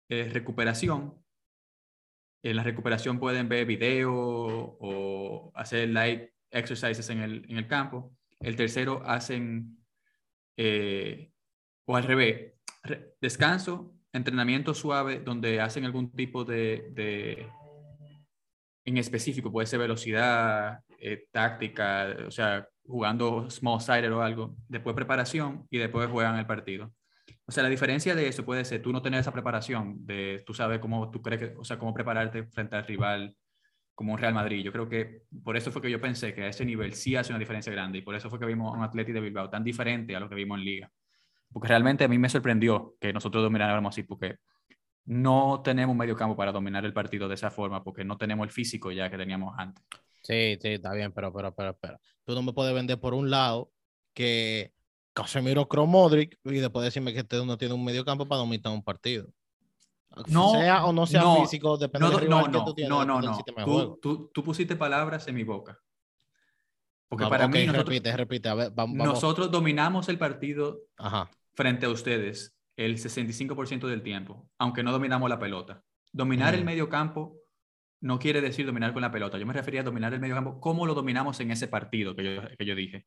eh, recuperación. En la recuperación pueden ver video o hacer light exercises en el, en el campo. El tercero hacen, eh, o al revés, re- descanso, entrenamiento suave, donde hacen algún tipo de, de en específico, puede ser velocidad, eh, táctica, o sea, jugando small sided o algo, después preparación y después juegan el partido. O sea, la diferencia de eso puede ser tú no tener esa preparación de tú sabes cómo tú crees que, o sea, cómo prepararte frente al rival como un Real Madrid. Yo creo que por eso fue que yo pensé que a ese nivel sí hace una diferencia grande y por eso fue que vimos a un Atleti de Bilbao tan diferente a lo que vimos en Liga. Porque realmente a mí me sorprendió que nosotros domináramos así, porque no tenemos medio campo para dominar el partido de esa forma, porque no tenemos el físico ya que teníamos antes. Sí, sí, está bien, pero, pero, pero, pero. Tú no me puedes vender por un lado que Casemiro Kroos, Modric y después decirme que usted no tiene un medio campo para dominar un partido. No, sea o no sea no, físico, depende No, del no, rival que no, tú tienes. no, no, no. Tú, tú, tú pusiste palabras en mi boca. Porque No, para ok, mí nosotros, repite, repite, a ver, vamos. vamos. nosotros dominamos el partido Ajá. frente a ustedes el 65% del tiempo, aunque no dominamos la pelota. Dominar el Mm. medio campo no quiere decir dominar con la pelota. Yo me refería a dominar el medio campo como lo dominamos en ese partido que yo, que yo dije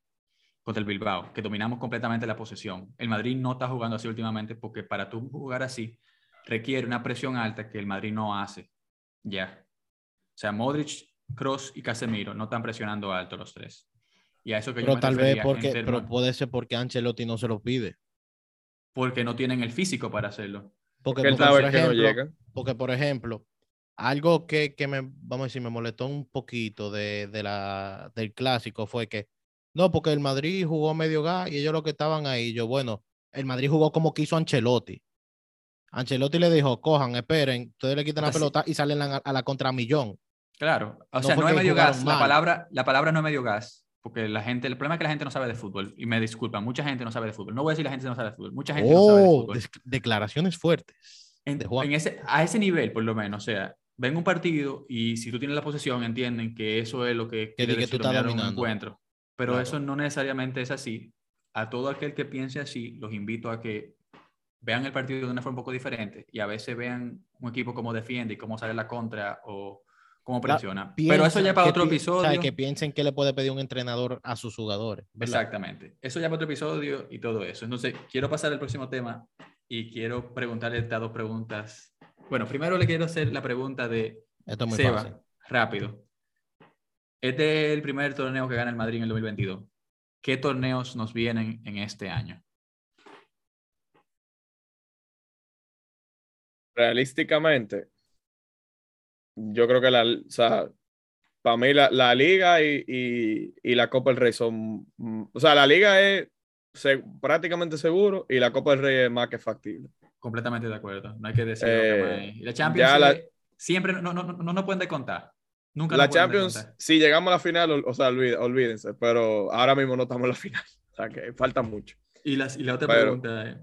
contra el Bilbao, que dominamos completamente la posesión. El Madrid no está jugando así últimamente porque para tú jugar así requiere una presión alta que el Madrid no hace. Ya. O sea, Modric, Cross y Casemiro no están presionando alto los tres. Y a eso que yo Pero me tal vez porque, pero puede ser porque Ancelotti no se lo pide. porque no tienen el físico para hacerlo. Porque, porque, por que no ejemplo, llega. porque, por ejemplo, algo que, que me, vamos a decir, me molestó un poquito de, de la, del clásico fue que, no, porque el Madrid jugó medio gas y ellos lo que estaban ahí, yo, bueno, el Madrid jugó como quiso Ancelotti. Ancelotti le dijo, cojan, esperen, ustedes le quitan la pelota y salen a, la- a la contramillón. Claro, o No sea, no es que medio gas. La palabra, la palabra no es medio gas, porque la gente, el problema es que la gente no sabe de fútbol. Y me disculpan, mucha gente no sabe de fútbol. No voy a decir la gente no sabe de fútbol, mucha gente no sabe de Oh, fútbol. des- declaraciones fuertes. En, de Juan. en ese, a ese nivel, por lo menos, o sea, ven un partido y si tú tienes la posesión, entienden que eso es lo que que decir tú estás dominar un dominando. encuentro. Pero Claro. eso no necesariamente es así. A todo aquel que piense así, los invito a que vean el partido de una forma un poco diferente y a veces vean un equipo cómo defiende y cómo sale la contra o cómo La- presiona. Pero eso ya para otro pi- episodio. o sea, que piensen que le puede pedir un entrenador a sus jugadores. ¿verdad? Exactamente. Eso ya para otro episodio y todo eso. Entonces, quiero pasar al próximo tema y quiero preguntarle estas dos preguntas. Bueno, primero le quiero hacer la pregunta de Esto es muy Seba, fácil. rápido. Este es el primer torneo que gana el Madrid en el 2022. ¿Qué torneos nos vienen en este año? realísticamente, yo creo que la, o sea, para mí la, la liga y, y, y la Copa del Rey son, o sea, la liga es se- prácticamente seguro y la Copa del Rey es más que factible. Completamente de acuerdo. No hay que decir Eh, lo que más hay. Y la Champions la- siempre no, no, no, no pueden descontar. Nunca La Champions, si llegamos a la final, o, o sea, olvídense, pero ahora mismo no estamos en la final, o sea, que falta mucho. Y, las- y la otra Pero- pregunta es,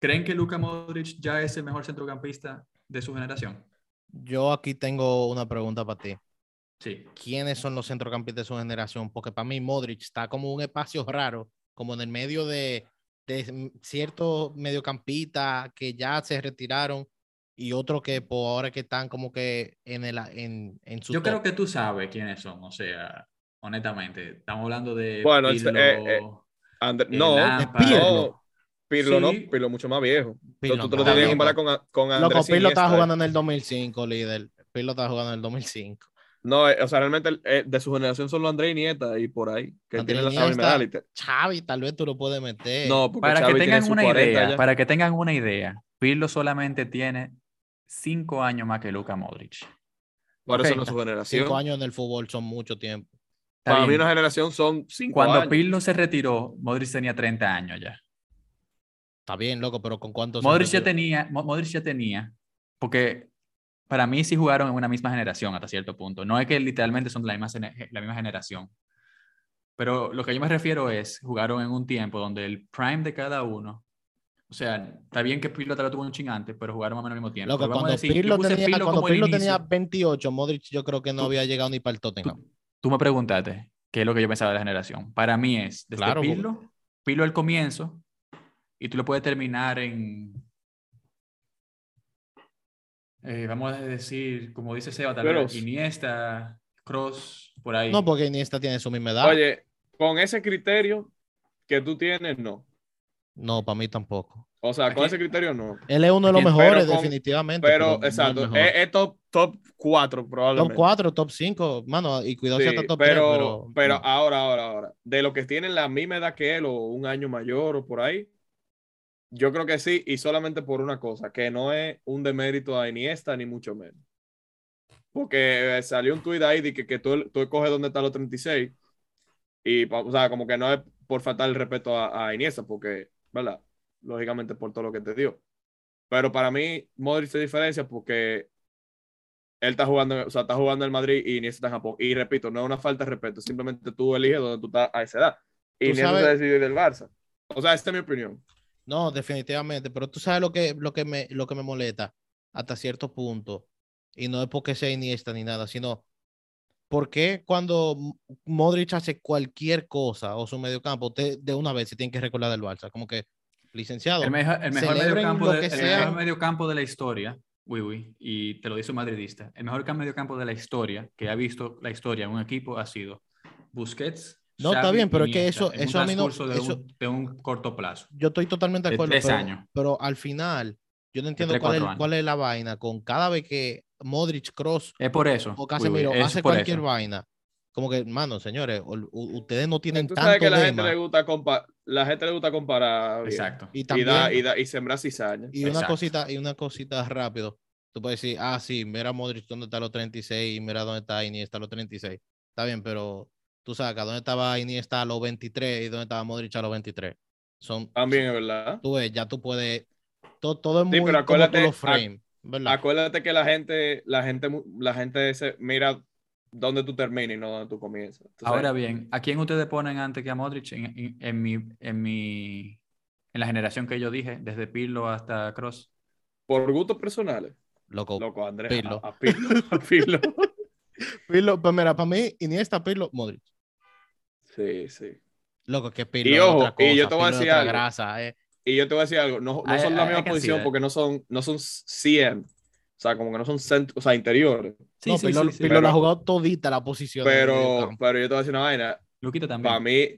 ¿creen que Luka Modric ya es el mejor centrocampista de su generación? Yo aquí tengo una pregunta para ti. Sí. ¿Quiénes son los centrocampistas de su generación? Porque para mí Modric está como un espacio raro, como en el medio de, de ciertos mediocampistas que ya se retiraron y otros que por ahora que están como que en, el, en, en su Yo top. creo que tú sabes quiénes son, o sea, honestamente. Estamos hablando de Bueno, este, Pirlo, eh, eh, Andre- eh, no, Lampard. no, Pirlo no, Sí. Pirlo mucho más viejo. Pirlo tú no, lo tienes que loco. comparar con, con Loco, Andrés Pirlo estaba jugando en el 2005, líder. Pirlo estaba jugando en el 2005. No, eh, o sea, realmente eh, de su generación solo Andrés Nieta y por ahí, que tienen la y te- Xavi, tal vez tú lo puedes meter. No, porque Para Xavi que tiene tengan una 40 idea, ya. para que tengan una idea, Pirlo solamente tiene cinco años más que Luka Modric. Por eso no es su generación. Cinco años en el fútbol son mucho tiempo. Está Para mí bien. una generación son cinco Cuando años. Pirlo se retiró, Modric tenía 30 años ya. Está bien, loco, pero ¿con cuántos? Modric ya tenía, Mo- Modric ya tenía, porque para mí sí jugaron en una misma generación hasta cierto punto. No es que literalmente son de la misma, la misma generación. Pero lo que yo me refiero es, jugaron en un tiempo donde el prime de cada uno, o sea, está bien que Pirlo te lo tuvo un chingante, pero jugaron más o menos al mismo tiempo. Loco, Pero vamos a cuando decir, Pirlo tenía, Pirlo cuando Pirlo tenía 28, Modric yo creo que no Tú- había llegado ni para el Tottenham. Tú, tú me preguntaste qué es lo que yo pensaba de la generación. Para mí es desde Claro, porque- Pirlo, Pirlo al comienzo, y tú lo puedes terminar en. eh, vamos a decir, como dice Seba, tal vez. Iniesta, Cross, por ahí. No, porque Iniesta tiene su misma edad. Oye, con ese criterio que tú tienes, no. No, para mí tampoco. O sea, con Aquí- ese criterio no. Él es uno de los Pero mejores, con- definitivamente. Pero, no el exacto, mejor. es, es top, top 4 Top probablemente. 4, top 5, mano, y cuidado si Sí, hasta top pero, 3, pero, pero no. ahora, ahora, ahora, de los que tienen la misma edad que él o un año mayor o por ahí, yo creo que sí, y solamente por una cosa, que no es un demérito a Iniesta ni mucho menos. Porque eh, salió un tuit ahí de que, que tú, tú escoges dónde está los 36 y, o sea, como que no es por faltar el respeto a, a Iniesta, porque, ¿verdad? Lógicamente por todo lo que te dio. Pero para mí, Modric se diferencia porque él está jugando, o sea, está jugando en Madrid y Iniesta está en Japón. Y repito, no es una falta de respeto, simplemente tú eliges donde tú estás a esa edad. Y Iniesta se decidió del Barça. O sea, esta es mi opinión. No, definitivamente, pero tú sabes lo que, lo que, me, lo que me molesta hasta cierto punto, y no es porque sea Iniesta ni nada, sino porque cuando M- Modric hace cualquier cosa o su mediocampo, usted de una vez se tiene que recordar del Barça, como que licenciado. El mejor, el mejor mediocampo de, sea. mejor mediocampo de la historia, uy, uy, y te lo dice un madridista, el mejor cam- mediocampo de la historia que ha visto la historia en un equipo ha sido Busquets. No, está Xavi, bien, pero es que eso- eso a mí no- de, eso- un, de un corto plazo. Yo estoy totalmente de de acuerdo, tres pero, años. pero al final yo no entiendo cuál es, cuál la vaina con cada vez que Modric, Cross Es por eso. o Casemiro es hace cualquier eso. vaina. Como que, mano, señores, ustedes no tienen Tú tanto sabes que la gente le gusta compa- la gente le gusta comparar. bien. Exacto. Y Y, también, da, y, da- y sembrar cizaña. y una cosita, y una cosita rápido. Tú puedes decir, ah, sí, mira Modric dónde está los 36 y mira dónde está Iniesta a los 36. Está bien, pero tú sabes dónde estaba Iniesta a los 23 y dónde estaba Modric a los 23. Son, También es verdad. tú ves, ya tú puedes, todo, todo es Sí, muy pero como tú acuérdate- los frames, ¿verdad? Acuérdate que la gente, la gente, la gente se mira dónde tú terminas y no dónde tú comienzas. Ahora bien, ¿a quién ustedes ponen antes que a Modric en, en- en mi, en mi en la generación que yo dije, desde Pirlo hasta Cross? por gustos personales, Loco, loco, Andrés. Pirlo. A, a Pirlo. a Pirlo. Pirlo, pues mira, para mí, Iniesta, Pirlo, Modric. Sí, sí. Loco, que Pirlo Y es ojo, otra y yo cosa, te voy a decir algo. grasa, eh. Y yo te voy a decir algo, no, no son la hay- misma que posición porque no son, no son CM, o sea, como que no son cent- o sea, interiores. Sí, no, sí, Pirlo, sí. Pirlo Pero- la ha jugado todita la posición. Pero, pero yo te voy a decir una vaina, Luquita también. para mí,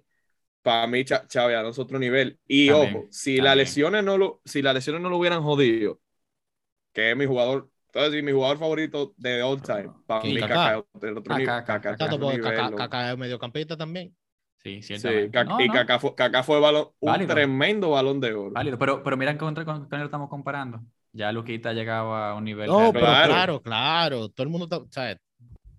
para mí, Xavi Alonso es otro nivel. Y También, ojo, si también. las lesiones no lo, si las lesiones no lo hubieran jodido, que es mi jugador, entonces mi jugador favorito de all time, para mí Kaká. Otro Kaká, nivel. Kaká es mediocampista también. Sí, Sí, ciertamente. Kaká- No, y no, Kaká fue, Kaká fue balón, un Válido. tremendo balón de oro. válido. Pero, pero mira contra con quién lo estamos comparando. Ya Luquita ha llegado a un nivel. No, realmente- pero Claro. claro, claro. Todo el mundo está, ¿sabes?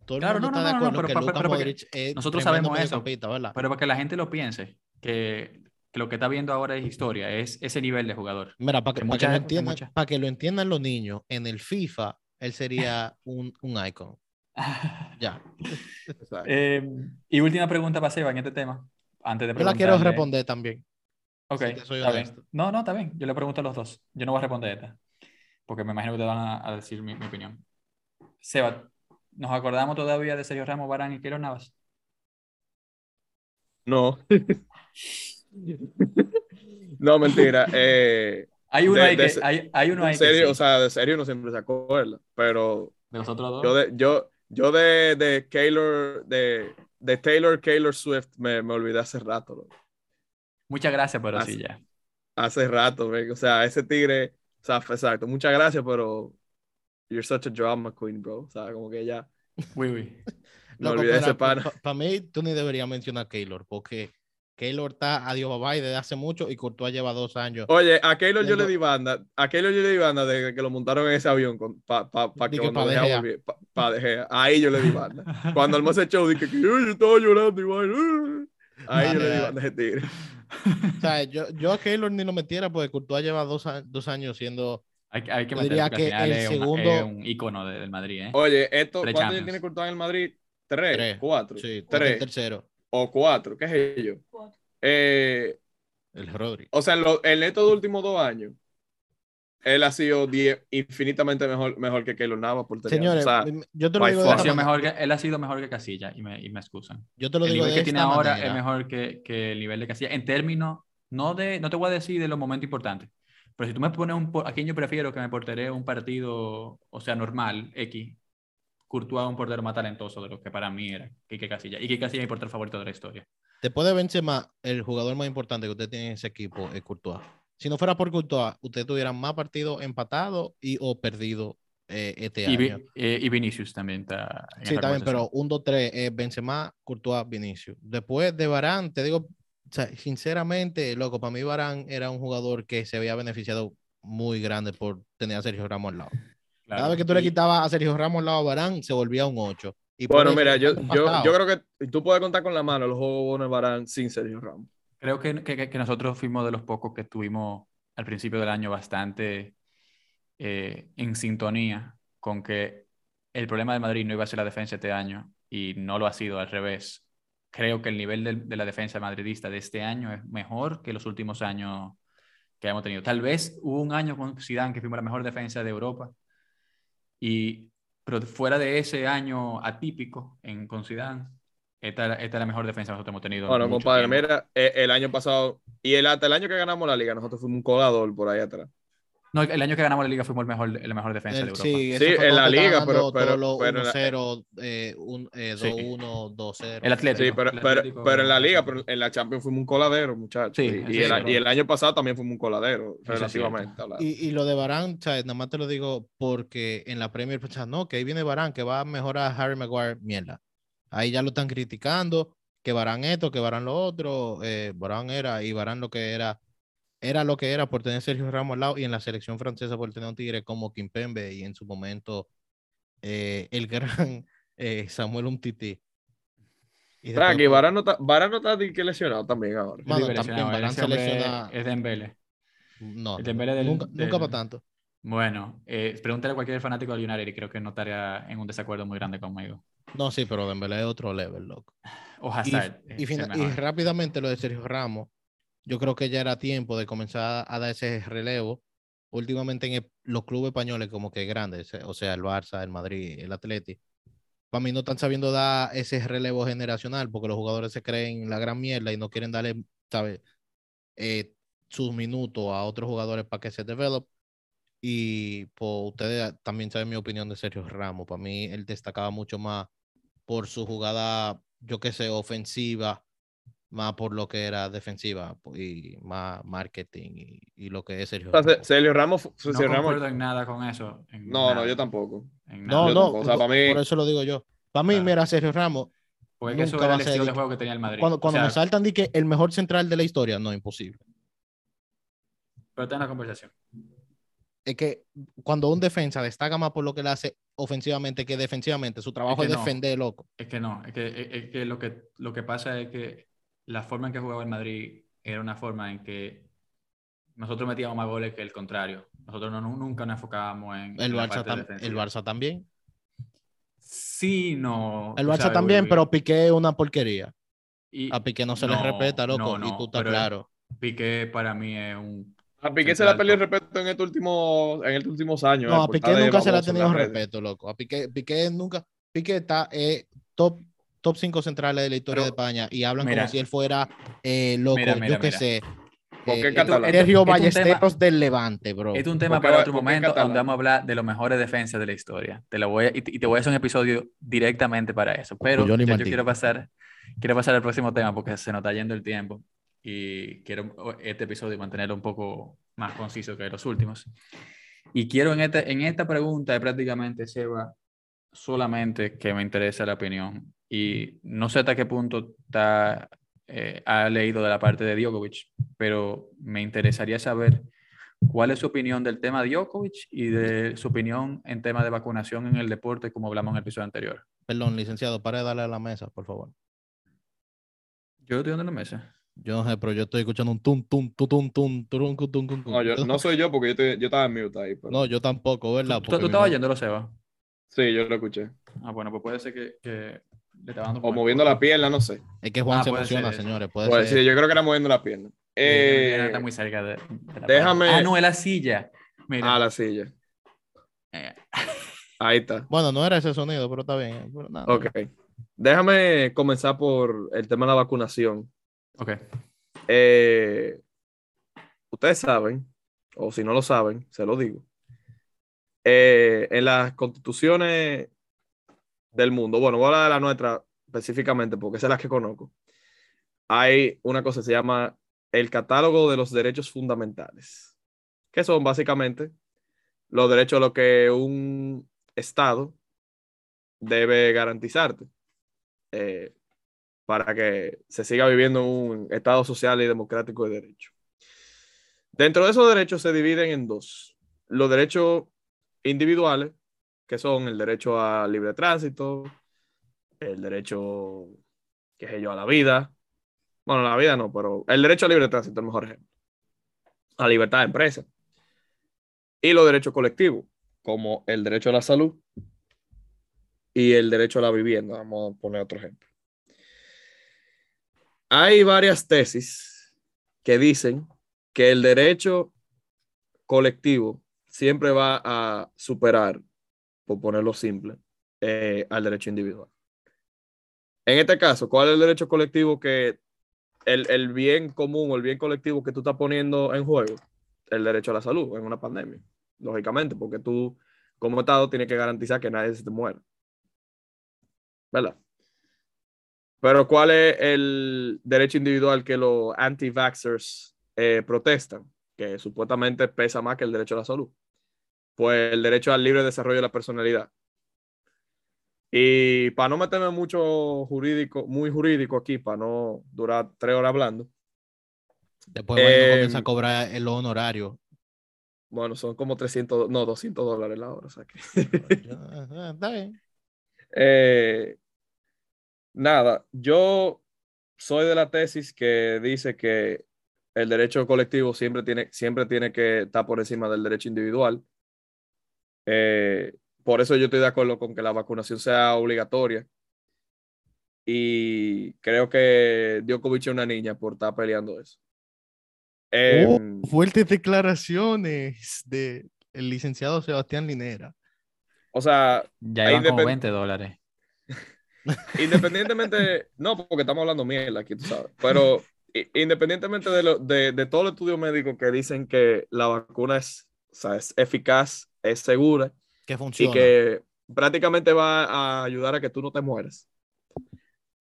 Todo el Claro, mundo no, está no, de acuerdo pero- que pero- Luka pero porque Modric es nosotros sabemos eso. Pero para que la gente lo piense, que, que lo que está viendo ahora es historia, es ese nivel de jugador. Mira, para que, que para que mucha lo entiendan, para que lo entiendan los niños, en el FIFA él sería un, un icon. Ya. Eh, y última pregunta para Seba en este tema. Antes de Yo la quiero responder también. Ok, si soy está bien. No, no, está bien. Yo le pregunto a los dos. Yo no voy a responder esta. Porque me imagino que te van a, a decir mi, mi opinión. Seba, ¿nos acordamos todavía de Sergio Ramos, Barán y Keylor Navas? No. no, mentira. Eh, Hay uno De- ahí de que, hay, hay uno ahí en que serio, sí. o sea, de serio no siempre se acuerda, pero de los otros dos. yo de, yo, yo de, de Taylor, de, de Taylor Taylor Swift me, me olvidé hace rato, loco. Muchas gracias, pero Así- sí, ya. hace rato, man. o sea, ese tigre, o sea, exacto, muchas gracias, pero you're such a drama queen, bro, o sea, como que ya Uy, uy. me olvidé de ese pana. Para mí, tú ni deberías mencionar a Keylor, porque Keylor está a Dios bye bye desde hace mucho y Courtois lleva dos años. Oye, a Keylor yo le di banda, a Keylor yo le di banda de que lo montaron en ese avión para pa, pa que que cuando pa, ahí yo le di banda. Cuando armó ese show dije que yo, yo estaba llorando igual. Ahí yo le di banda a ese tigre. O sea, yo, yo a Keylor ni lo metiera porque Courtois lleva dos, dos años siendo Hay, hay que meter que el es, segundo- es un ícono de- del Madrid, ¿eh? Oye, esto, ¿cuántos años tiene Courtois en el Madrid? ¿Tres? Tres. ¿Cuatro? Sí, ¿cuál es el ¿Tres? tercero. ¿O cuatro? ¿Qué es ello? Eh, El Rodri. o sea, en, lo- en estos últimos dos años, él ha sido die- infinitamente mejor, mejor que Keylor Navas por tener. Señores, o sea, yo te lo digo de esta mejor que- él ha sido mejor que Casilla y me, y me excusan. Yo te lo el digo nivel de que tiene ahora es mejor que, que el nivel de Casilla en términos, no, de, no te voy a decir de los momentos importantes, pero si tú me pones un, a quién yo prefiero que me porteré un partido, o sea, normal, X, Courtois un portero más talentoso de lo que para mí era Quique Casilla. Y Quique Casilla es mi portero favorito de la historia. Después de Benzema, el jugador más importante que usted tiene en ese equipo es Courtois. Si no fuera por Courtois, usted tuviera más partidos empatados y o perdido eh, este Y, año. eh, y Vinicius también está. en Sí, también, pero conversación. 1, 2, 3 es Benzema, Courtois, Vinicius. Después de Barán, te digo, o sea, sinceramente, loco, para mí Barán era un jugador que se había beneficiado muy grande por tener a Sergio Ramos al lado. Cada Claro. vez que tú le quitabas a Sergio Ramos al lado a Barán, se volvía un 8. Y bueno, eso, mira, yo, yo, yo creo que tú puedes contar con la mano los juegos de Barán sin Sergio Ramos. Creo que, que- que nosotros fuimos de los pocos que estuvimos al principio del año bastante eh, en sintonía con que el problema de Madrid no iba a ser la defensa este año y no lo ha sido al revés. Creo que el nivel del- de, la defensa madridista de este año es mejor que los últimos años que hemos tenido. Tal vez hubo un año con Zidane que fuimos la mejor defensa de Europa y pero fuera de ese año atípico en, con Zidane, esta, esta es la mejor defensa que nosotros hemos tenido. en Bueno, compadre, tiempo. mira, eh, el año pasado y el, hasta el año que ganamos la liga, nosotros fuimos un colador por ahí atrás. No, el año que ganamos la liga fuimos el mejor, la mejor defensa El- de Europa. sí, Sí, en la liga, pero- pero- todos los pero en la- 1-0, eh, un- eh, Sí. 2-1, 2-0. El Atlético. Sí, pero, el pero, Atlético- pero en la liga, pero en la Champions fuimos un coladero, muchachos. Sí, y, sí, y el, pero- y el año pasado también fuimos un coladero, relativamente. Y, y lo de Barán, sea, nada más te lo digo porque en la Premier pensaban, no, que ahí viene Barán, que va a mejorar a Harry Maguire, mierda. Ahí ya lo están criticando, que Barán esto, que Barán lo otro, eh, Barán era, y Barán lo que era, era lo que era por tener Sergio Ramos al lado, y en la selección francesa por tener un tigre como Kimpembe, y en su momento eh, el gran eh, Samuel Umtiti. Y Tranqui, pues, Varane no está, Varane no está di que lesionado también ahora. Mano, también ese se lesiona- Es Dembele. No, el Dembélé del- nunca, del- nunca para tanto. Bueno, eh, pregúntale a cualquier fanático del United y creo que no estaría en un desacuerdo muy grande conmigo. No, sí, pero Dembélé es otro level, loco. O Y, Hazard. y el y mejor. rápidamente lo de Sergio Ramos, yo creo que ya era tiempo de comenzar a dar ese relevo. Últimamente en los clubes españoles como que grandes, eh, o sea, el Barça, el Madrid, el Atleti, para mí no están sabiendo dar ese relevo generacional porque los jugadores se creen la gran mierda y no quieren darle, ¿sabes? Eh, sus minutos a otros jugadores para que se develop. Y pues ustedes también saben mi opinión de Sergio Ramos. Para mí él destacaba mucho más por su jugada, yo qué sé, ofensiva, más por lo que era defensiva y más marketing y, y lo que es Sergio O sea, Ramos. Se- Sergio Ramos, No Sergio Ramos- concuerdo en nada con eso. en no, no, yo tampoco. No, yo no, tampoco, o sea, por- para mí- por eso lo digo yo. Para mí, Claro. mira, Sergio Ramos, eso nunca era va el a ser estilo de juego que tenía el Madrid. cuando, O cuando sea, me saltan di que el mejor central de la historia, no, imposible. Pero está en la conversación. Es que cuando un defensa destaca más por lo que le hace ofensivamente que defensivamente, su trabajo que es, no. defender, loco. Es que no, es que, es, es que, lo que lo que pasa es que la forma en que jugaba el Madrid era una forma en que nosotros metíamos más goles que el contrario. Nosotros no, nu- nunca nos enfocábamos en, El en la Barça, parte tam- el. Barça también. Sí, no. El Barça sabes, también, pero Piqué es una porquería. Y A Piqué no se le respeta, loco, no, y tú estás claro. Piqué para mí es un... A Piqué se le ha perdido el respeto en estos últimos, en estos últimos años. No, eh, a Piqué nunca se le ha tenido respeto, loco. A Piqué, Piqué nunca. Piqué está eh, top top 5 centrales de la historia Pero, de España y hablan mira. como si él fuera eh, loco, Mira, mira, yo qué sé. ¿Por qué eh, catalán? Sergio Esto- esto es un Ballesteros del Levante, bro. Es un tema Porque para otro momento donde vamos a hablar de los mejores defensas de la historia. Te lo voy a- y, te, y te voy a hacer un episodio directamente para eso. Pero yo Martín. quiero pasar, quiero pasar al próximo tema porque se nos está yendo el tiempo y quiero este episodio mantenerlo un poco más conciso que los últimos. Y quiero en, este, en esta pregunta prácticamente, Seba, solamente que me interesa la opinión. Y no sé hasta qué punto está, eh, ha leído de la parte de Djokovic, pero me interesaría saber cuál es su opinión del tema Djokovic y de su opinión en tema de vacunación en el deporte, como hablamos en el episodio anterior. Perdón, licenciado, para de darle a la mesa, por favor. Yo estoy dando la mesa. Yo no sé, pero yo estoy escuchando un tum, tum, tum, tum, tum, cu, tum, cum, cum. No, yo, no soy yo porque yo, estoy- yo estaba en mute ahí. pero- No, yo tampoco, ¿verdad? ¿Tú, tú Porque mi estabas mamá- yéndolo, Seba? Sí, yo lo escuché. Ah, bueno, pues puede ser que, que le estaba dando O moviendo la pierna, no sé. Es que Juan Ah, se puede ser emociona, señores. Puede Pues ser. sí, yo creo que era moviendo la pierna. Eh, Eh, está muy cerca de, de la déjame-. Ah, no, es la silla. Mira. a la silla. Eh, Ahí está. Bueno, no era ese sonido, pero está bien. pero nada. Ok. Déjame comenzar por el tema de la vacunación. ok. Eh, ustedes saben, o si no lo saben, se lo digo. eh, en las constituciones del mundo, bueno, voy a hablar de la nuestra específicamente porque es la que conozco. Hay una cosa que se llama el catálogo de los derechos fundamentales, que son básicamente los derechos a los que un Estado debe garantizarte eh, para que se siga viviendo un Estado social y democrático de derecho. Dentro de esos derechos se dividen en dos. Los derechos individuales, que son el derecho a libre tránsito, el derecho, qué sé yo, a la vida. Bueno, la vida no, pero el derecho a libre tránsito es el mejor ejemplo. A libertad de empresa. Y los derechos colectivos, como el derecho a la salud y el derecho a la vivienda. Vamos a poner otro ejemplo. Hay varias tesis que dicen que el derecho colectivo siempre va a superar, ponerlo simple, eh, al derecho individual. En este caso, ¿cuál es el derecho colectivo que el, el bien común o el bien colectivo que tú estás poniendo en juego? El derecho a la salud en una pandemia, lógicamente, porque tú como Estado tienes que garantizar que nadie se te muera. ¿Verdad? Pero ¿cuál es el derecho individual que los anti-vaxxers eh, protestan? Que supuestamente pesa más que el derecho a la salud. Pues el derecho al libre desarrollo de la personalidad. Y para no meterme mucho jurídico, muy jurídico aquí, para no durar tres horas hablando, Después Eh, comienza a cobrar el honorario. bueno, son como 300, no, 200 dólares la hora. O sea que... Está bien. Eh, nada, yo soy de la tesis que dice que el derecho colectivo siempre tiene, siempre tiene que estar por encima del derecho individual. Eh, por eso yo estoy de acuerdo con que la vacunación sea obligatoria. Y creo que Djokovic es una niña por estar peleando eso. Eh, Oh, fuertes declaraciones de el licenciado Sebastián Linera. o sea, Ya iban como depende- 20 dólares. Independientemente, no, porque estamos hablando mierda aquí, tú sabes, pero independientemente de, lo, de, de todo el estudio médico que dicen que la vacuna es, o sea, es eficaz, es segura Que y funciona. que prácticamente va a ayudar a que tú no te mueras.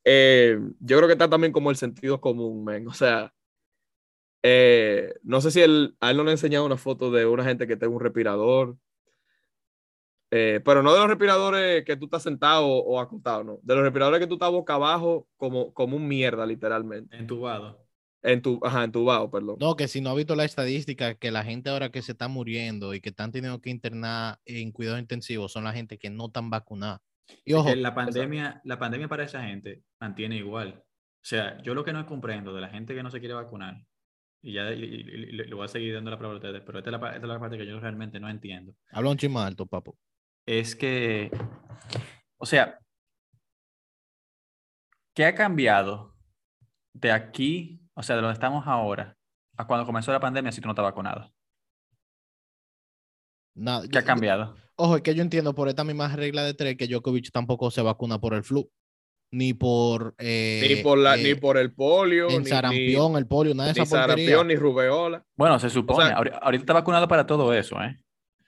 Eh, yo creo que está también como el sentido común, men. O sea, eh, no sé si él, a él no le enseñado una foto de una gente que tenga un respirador, eh, pero no de los respiradores que tú estás sentado o, o acostado, no. De los respiradores que tú estás boca abajo como, como un mierda, literalmente. Entubado. En tu, ajá, entubado, perdón. No, que si no ha visto la estadística, que la gente ahora que se está muriendo y que están teniendo que internar en cuidados intensivos son la gente que no están vacunadas. Y ojo, la pandemia, la pandemia para esa gente mantiene igual. O sea, yo lo que no comprendo de la gente que no se quiere vacunar, y ya y- y- y- le voy a seguir dando la palabra a ustedes, pero esta es la, esta es la parte que yo realmente no entiendo. habla un chisme alto, papo. es que, o sea, ¿qué ha cambiado de aquí, o sea, de donde estamos ahora, a cuando comenzó la pandemia si tú no estás vacunado? Nada, ¿Qué ha cambiado? Ojo, es que yo entiendo por esta misma regla de tres que Djokovic tampoco se vacuna por el flu, ni por, eh, ni, por la, eh, ni por el polio, ni, sarampión, el polio, nada de ni, esa ni porquería. sarampión, ni rubeola. Bueno, se supone, sea- ahorita está vacunado para todo eso, ¿eh?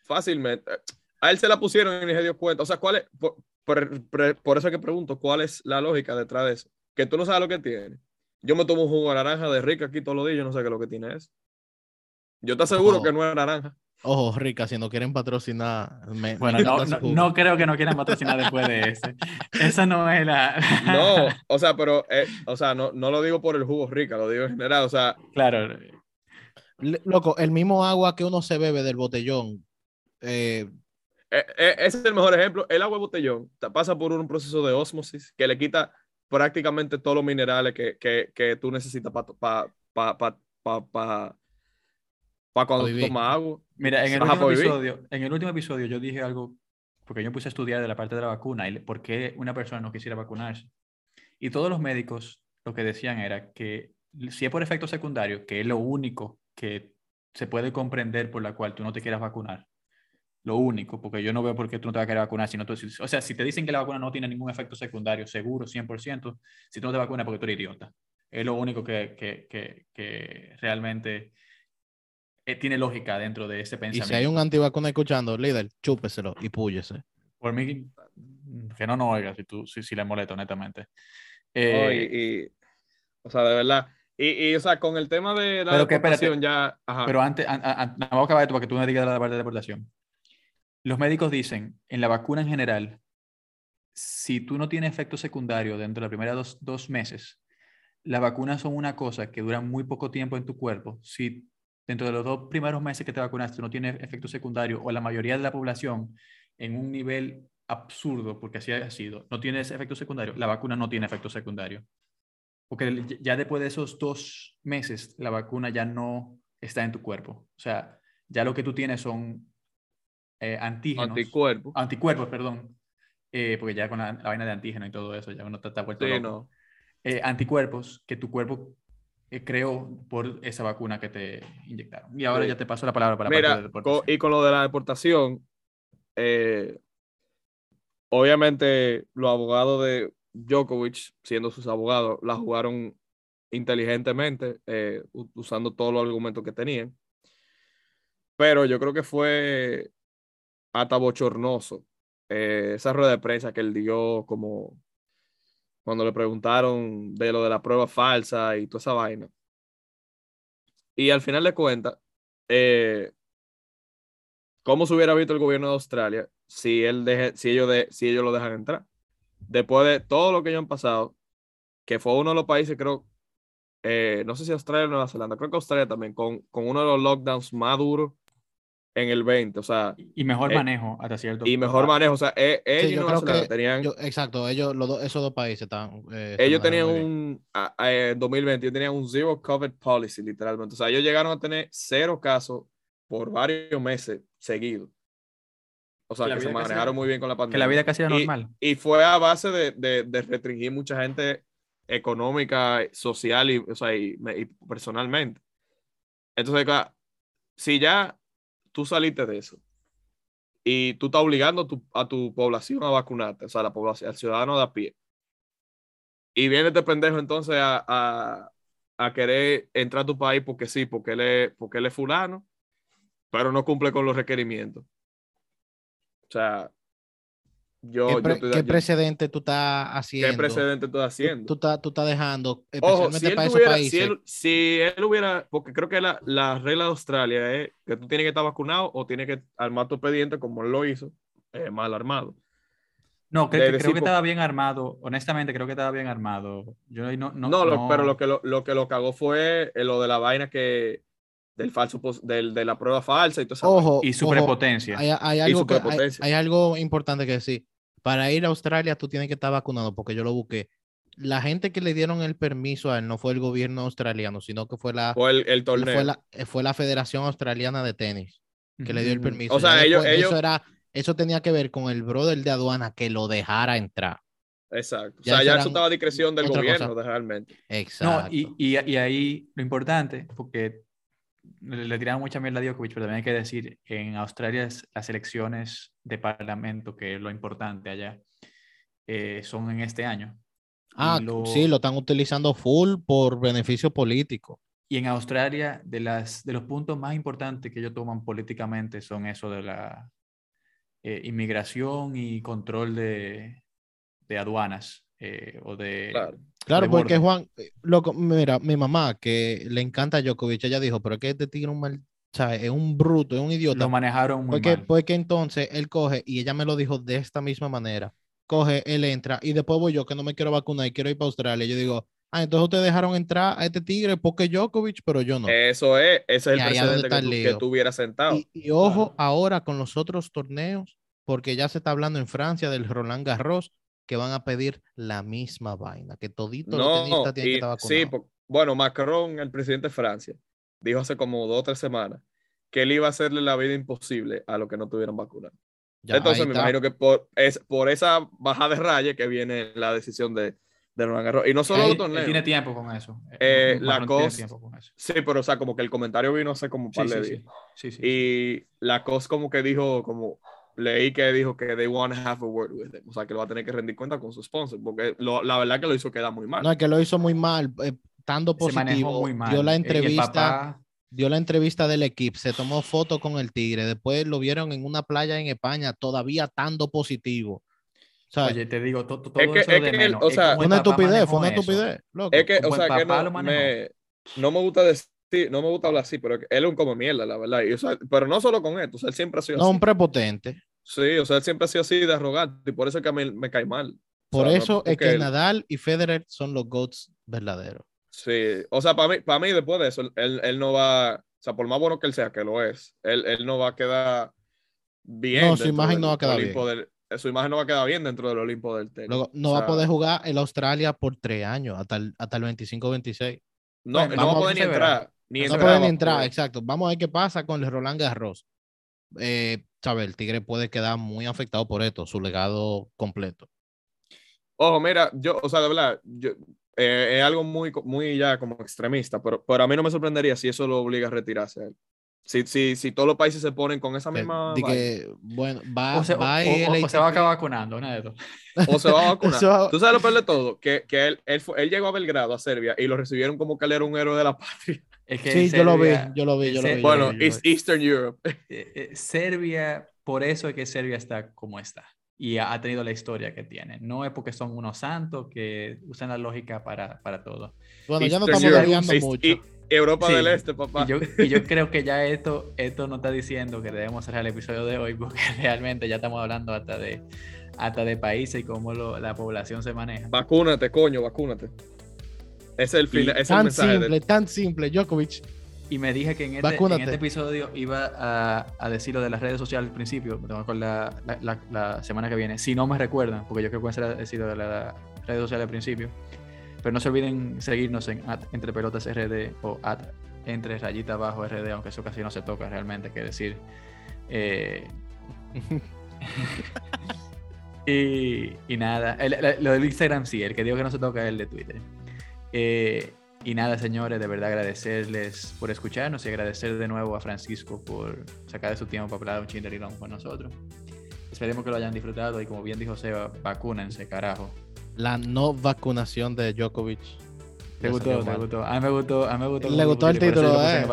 Fácilmente. A él se la pusieron y ni se dio cuenta. O sea, ¿cuál es? Por, por- por- por eso es que pregunto, ¿cuál es la lógica detrás de eso? Que tú no sabes lo que tiene. Yo me tomo un jugo de naranja de rica aquí todos los días, yo no sé qué es lo que tiene eso. Yo te aseguro Oh. que no es naranja. Ojo, Rica, si no quieren patrocinar. me- Bueno, me no, creo que no quieran patrocinar después de ese. Esa no es la... No, o sea, pero, eh, o sea, no, no lo digo por el jugo rica, lo digo en general. O sea, Claro, Loco, el mismo agua que uno se bebe del botellón. eh, eh, eh, ese es el mejor ejemplo. El agua de botellón pasa por un proceso de ósmosis que le quita prácticamente todos los minerales que, que, que tú necesitas para pa, pa, pa, pa, pa, pa cuando tomas agua. Mira, en el, último episodio, en el último episodio yo dije algo, porque yo puse a estudiar de la parte de la vacuna y por qué una persona no quisiera vacunarse. Y todos los médicos lo que decían era que si es por efecto secundario, que es lo único que se puede comprender por la cual tú no te quieras vacunar, lo único, porque yo no veo por qué tú no te vas a querer vacunar. Si no tú- si- o sea, si te dicen que la vacuna no tiene ningún efecto secundario, seguro, 100%, si tú no te vacunas es porque tú eres idiota. Es lo único que, que, que, que realmente eh, tiene lógica dentro de ese Y pensamiento. si hay un antivacuna escuchando, líder, chúpeselo y púyese. Por mí, que no nos oiga si, tú, si, si le molesta, honestamente. Eh, Y, y, o sea, de verdad. Y, y, o sea, con el tema de la Pero que, espérate, deportación ya. Ajá. Pero antes, an- an- an- vamos a acabar esto para que tú me digas la parte de deportación. Los médicos dicen, en la vacuna en general, si tú no tienes efecto secundario dentro de los primeros dos, dos meses, las vacunas son una cosa que duran muy poco tiempo en tu cuerpo. Si dentro de los dos primeros meses que te vacunaste no tienes efecto secundario o la mayoría de la población en un nivel absurdo, porque así ha sido, no tienes efecto secundario, la vacuna no tiene efecto secundario. Porque ya después de esos dos meses, la vacuna ya no está en tu cuerpo. O sea, ya lo que tú tienes son eh, antígenos. Anticuerpo. Anticuerpos, perdón. Eh, porque ya con la, la vaina de antígeno y todo eso, ya uno está, está vuelto Sí, loco. no. Eh, anticuerpos que tu cuerpo eh, creó por esa vacuna que te inyectaron. Y ahora Sí. ya te paso la palabra para la parte Mira, de y con lo de la deportación, eh, obviamente los abogados de Djokovic, siendo sus abogados, la jugaron inteligentemente, eh, usando todos los argumentos que tenían. Pero yo creo que fue hasta bochornoso eh, esa rueda de prensa que él dio como cuando le preguntaron de lo de la prueba falsa y toda esa vaina. Y al final de cuentas, eh, ¿cómo se hubiera visto el gobierno de Australia si, él deje, si, ellos de, si ellos lo dejan entrar? Después de todo lo que ellos han pasado, que fue uno de los países, creo, eh, no sé si Australia o Nueva Zelanda, creo que Australia también, con, con uno de los lockdowns más duros en el 20, o sea, Y mejor eh, manejo hasta cierto y mejor punto. manejo, o sea, eh, ellos y yo creo que tenían, Yo- exacto, ellos, los dos- esos dos países estaban. eh, ellos tenían un, a- a- en 2020, ellos tenían un zero COVID policy, literalmente, o sea, ellos llegaron a tener cero casos por varios meses seguidos. O sea, Que que se casi manejaron muy bien con la pandemia. Que la vida casi era Y- normal. Y fue a base de, de, de restringir mucha gente económica, social y, o sea, y, me- y personalmente. Entonces, claro, si ya tú saliste de eso y tú estás obligando a tu, población a vacunarte, o sea, la población, al ciudadano de a pie, y viene este pendejo entonces a, a, querer entrar a tu país porque sí, porque él porque él es fulano, pero no cumple con los requerimientos. O sea, yo, ¿Qué, yo pre- estoy de- qué yo- precedente tú estás haciendo? ¿Qué precedente estoy haciendo? Tú, estás, tú estás dejando, Ojo, especialmente si él, para esos tuviera- países. si, él, si él hubiera, porque creo que la, la regla de Australia es que tú tienes que estar vacunado o tienes que armar tu expediente como él lo hizo, eh, mal armado. No, creo, creo que estaba bien armado. Honestamente, creo que estaba bien armado. Yo no, no, No, lo- no- pero lo que lo, lo que lo cagó fue eh, lo de la vaina que del falso del, de la prueba falsa y todo eso. Ojo, Y su ojo, prepotencia. hay, hay algo que, hay, superpotencia. hay algo importante que decir. Para ir a Australia tú tienes que estar vacunado porque yo lo busqué. La gente que le dieron el permiso a él no fue el gobierno australiano, sino que fue la, Fue el, el torneo. fue la, eh, fue la Federación Australiana de Tenis que le dio el Mm, permiso. O sea, ellos- después, ellos- Eso, era, eso tenía que ver con el brother de aduana que lo dejara entrar. Exacto. O Ya sea, eso ya eso estaba a discreción del gobierno, cosa. de- realmente. Exacto. No, y, y, y ahí lo importante, porque le, le tiraron mucha mierda a Djokovic, pero también hay que decir, en Australia es- las elecciones de parlamento, que es lo importante allá, eh, son en este año. Ah, lo- sí, lo están utilizando full por beneficio político. Y en Australia, de, las, de los puntos más importantes que ellos toman políticamente son eso de la eh, inmigración y control de, de aduanas eh, o de... Claro. Claro, de porque. Juan, eh, loco, mira, mi mamá que le encanta a Djokovic, ella dijo, pero es que este tigre es un mal, ¿sabes? Es un bruto, es un idiota. Lo manejaron muy Porque, mal. porque entonces él coge, y ella me lo dijo de esta misma manera, coge, él entra, y después voy yo que no me quiero vacunar y quiero ir para Australia. Yo digo, ah, entonces ustedes dejaron entrar a este tigre porque Djokovic, pero yo no. Eso es, ese es Y el precedente que tú, lío. que tú hubieras sentado. Y, y ojo Claro. ahora con los otros torneos, porque ya se está hablando en Francia del Roland Garros, que van a pedir la misma vaina, que todito los No, tenistas tienen que y- estar sí, vacunados. po- bueno, Macron, el presidente de Francia, dijo hace como dos o tres semanas que él iba a hacerle la vida imposible a los que no tuvieran vacuna. Ya, Entonces me imagino que por, es, por esa bajada de raya que viene la decisión de, de Roland Garros. Y no solo Él, los él tiene tiempo con eso. Eh, Macron la tiene cosa- tiempo con eso. Sí, pero o sea, como que el comentario vino hace como un par Sí, de sí, días. sí. Sí, sí. Y la cosa como que dijo, como leí que dijo que they want to have a word with him. O sea, que lo va a tener que rendir cuenta con su sponsor, porque lo- la verdad que lo hizo quedar muy mal. No, es que lo hizo muy mal, eh, estando positivo. muy mal. Dio la el entrevista, papá- dio la entrevista del equipo, se tomó foto con el Tigre, después lo vieron en una playa en España, todavía estando positivo. O sea, Oye, te digo, to- to- todo Es que- eso es de que él, menos. o Es sea, como fue el una estupidez, fue una estupidez. loco. Es que, o el sea, que no me, no me gusta decir, no me gusta hablar así, pero él es un come mierda, la verdad. Y, o sea, pero no solo con esto, o sea, él siempre ha sido no, así. un prepotente. Sí, o sea, él siempre ha sido así de arrogante y por eso es que a mí me cae mal. O Por no eso es que él- Nadal y Federer son los GOATs verdaderos. Sí, o sea, para mí, para mí después de eso, él, él no va, o sea, por más bueno que él sea, que lo es, él, él no va a quedar bien. No, su imagen no va a quedar del- eh, su imagen no va a quedar bien dentro del Olimpo del tenis. Luego, no O va a poder jugar en Australia por tres años, hasta el, hasta el 25-26. No, Bueno, no va a poder ni entrar. Ni No entrar, pueden entrar, poder. exacto. Vamos a ver qué pasa con el Roland Garros. Eh, sabe, el Tigre puede quedar muy afectado por esto, su legado completo. Ojo, mira, yo, o sea, de verdad, yo, eh, es algo muy, muy ya como extremista, pero, pero a mí no me sorprendería si eso lo obliga a retirarse a él. Si, si, si todos los países se ponen con esa Que- misma. de vaina. que, bueno, va, O se, va o- o- o se va a acabar vacunando, una de dos. o se va a vacunar. Tú sabes lo peor de todo, que, que él, él, fue- él llegó a Belgrado, a Serbia, y lo recibieron como que él era un héroe de la patria. Es que Sí, yo lo vi, Serbia- yo lo vi, yo lo vi. Bueno, yo lo East- vi. Eastern Europe. eh, eh, Serbia, por eso es que Serbia está como está y ha, tenido la historia que tiene. No es porque son unos santos que usan la lógica para, para todo. Bueno, ya no estamos East- mucho. y- Europa Sí, del Este, papá. Y yo, y yo creo que ya esto, esto nos está diciendo que debemos cerrar el episodio de hoy porque realmente ya estamos hablando hasta de, hasta de países y cómo lo- la población se maneja. Vacúnate, coño, vacúnate. Ese es el, Y fin, ese es el Tan mensaje. de- simple, tan simple. Djokovic, Y me dije que en este, en este episodio iba a, a decir lo de las redes sociales al principio, me tengo que acordar la, la- la semana que viene, si no me recuerdan, porque yo creo que voy a decir lo de las redes sociales al principio. Pero no se olviden seguirnos en at- entre pelotas RD o at entre rayita abajo RD, aunque eso casi no se toca realmente, que decir. Eh, y, y nada, el- el- lo del Instagram sí, el que digo que no se toca es el de Twitter. Eh, y nada, señores, de verdad agradecerles por escucharnos y agradecer de nuevo a Francisco por sacar de su tiempo para hablar un chin de Lilón con nosotros. Esperemos que lo hayan disfrutado y como bien dijo Seba, vacúnense, carajo. la no vacunación de Djokovic. ¿Te gustó? ¿Te gustó? A mí me gustó, a mí me gustó. Le gustó el título, eh.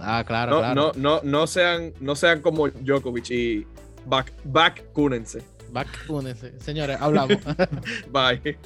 Ah, claro, No, claro. no, no, no sean, no sean como Djokovic y vacúnense. Vacúnense. Señores, hablamos. Bye.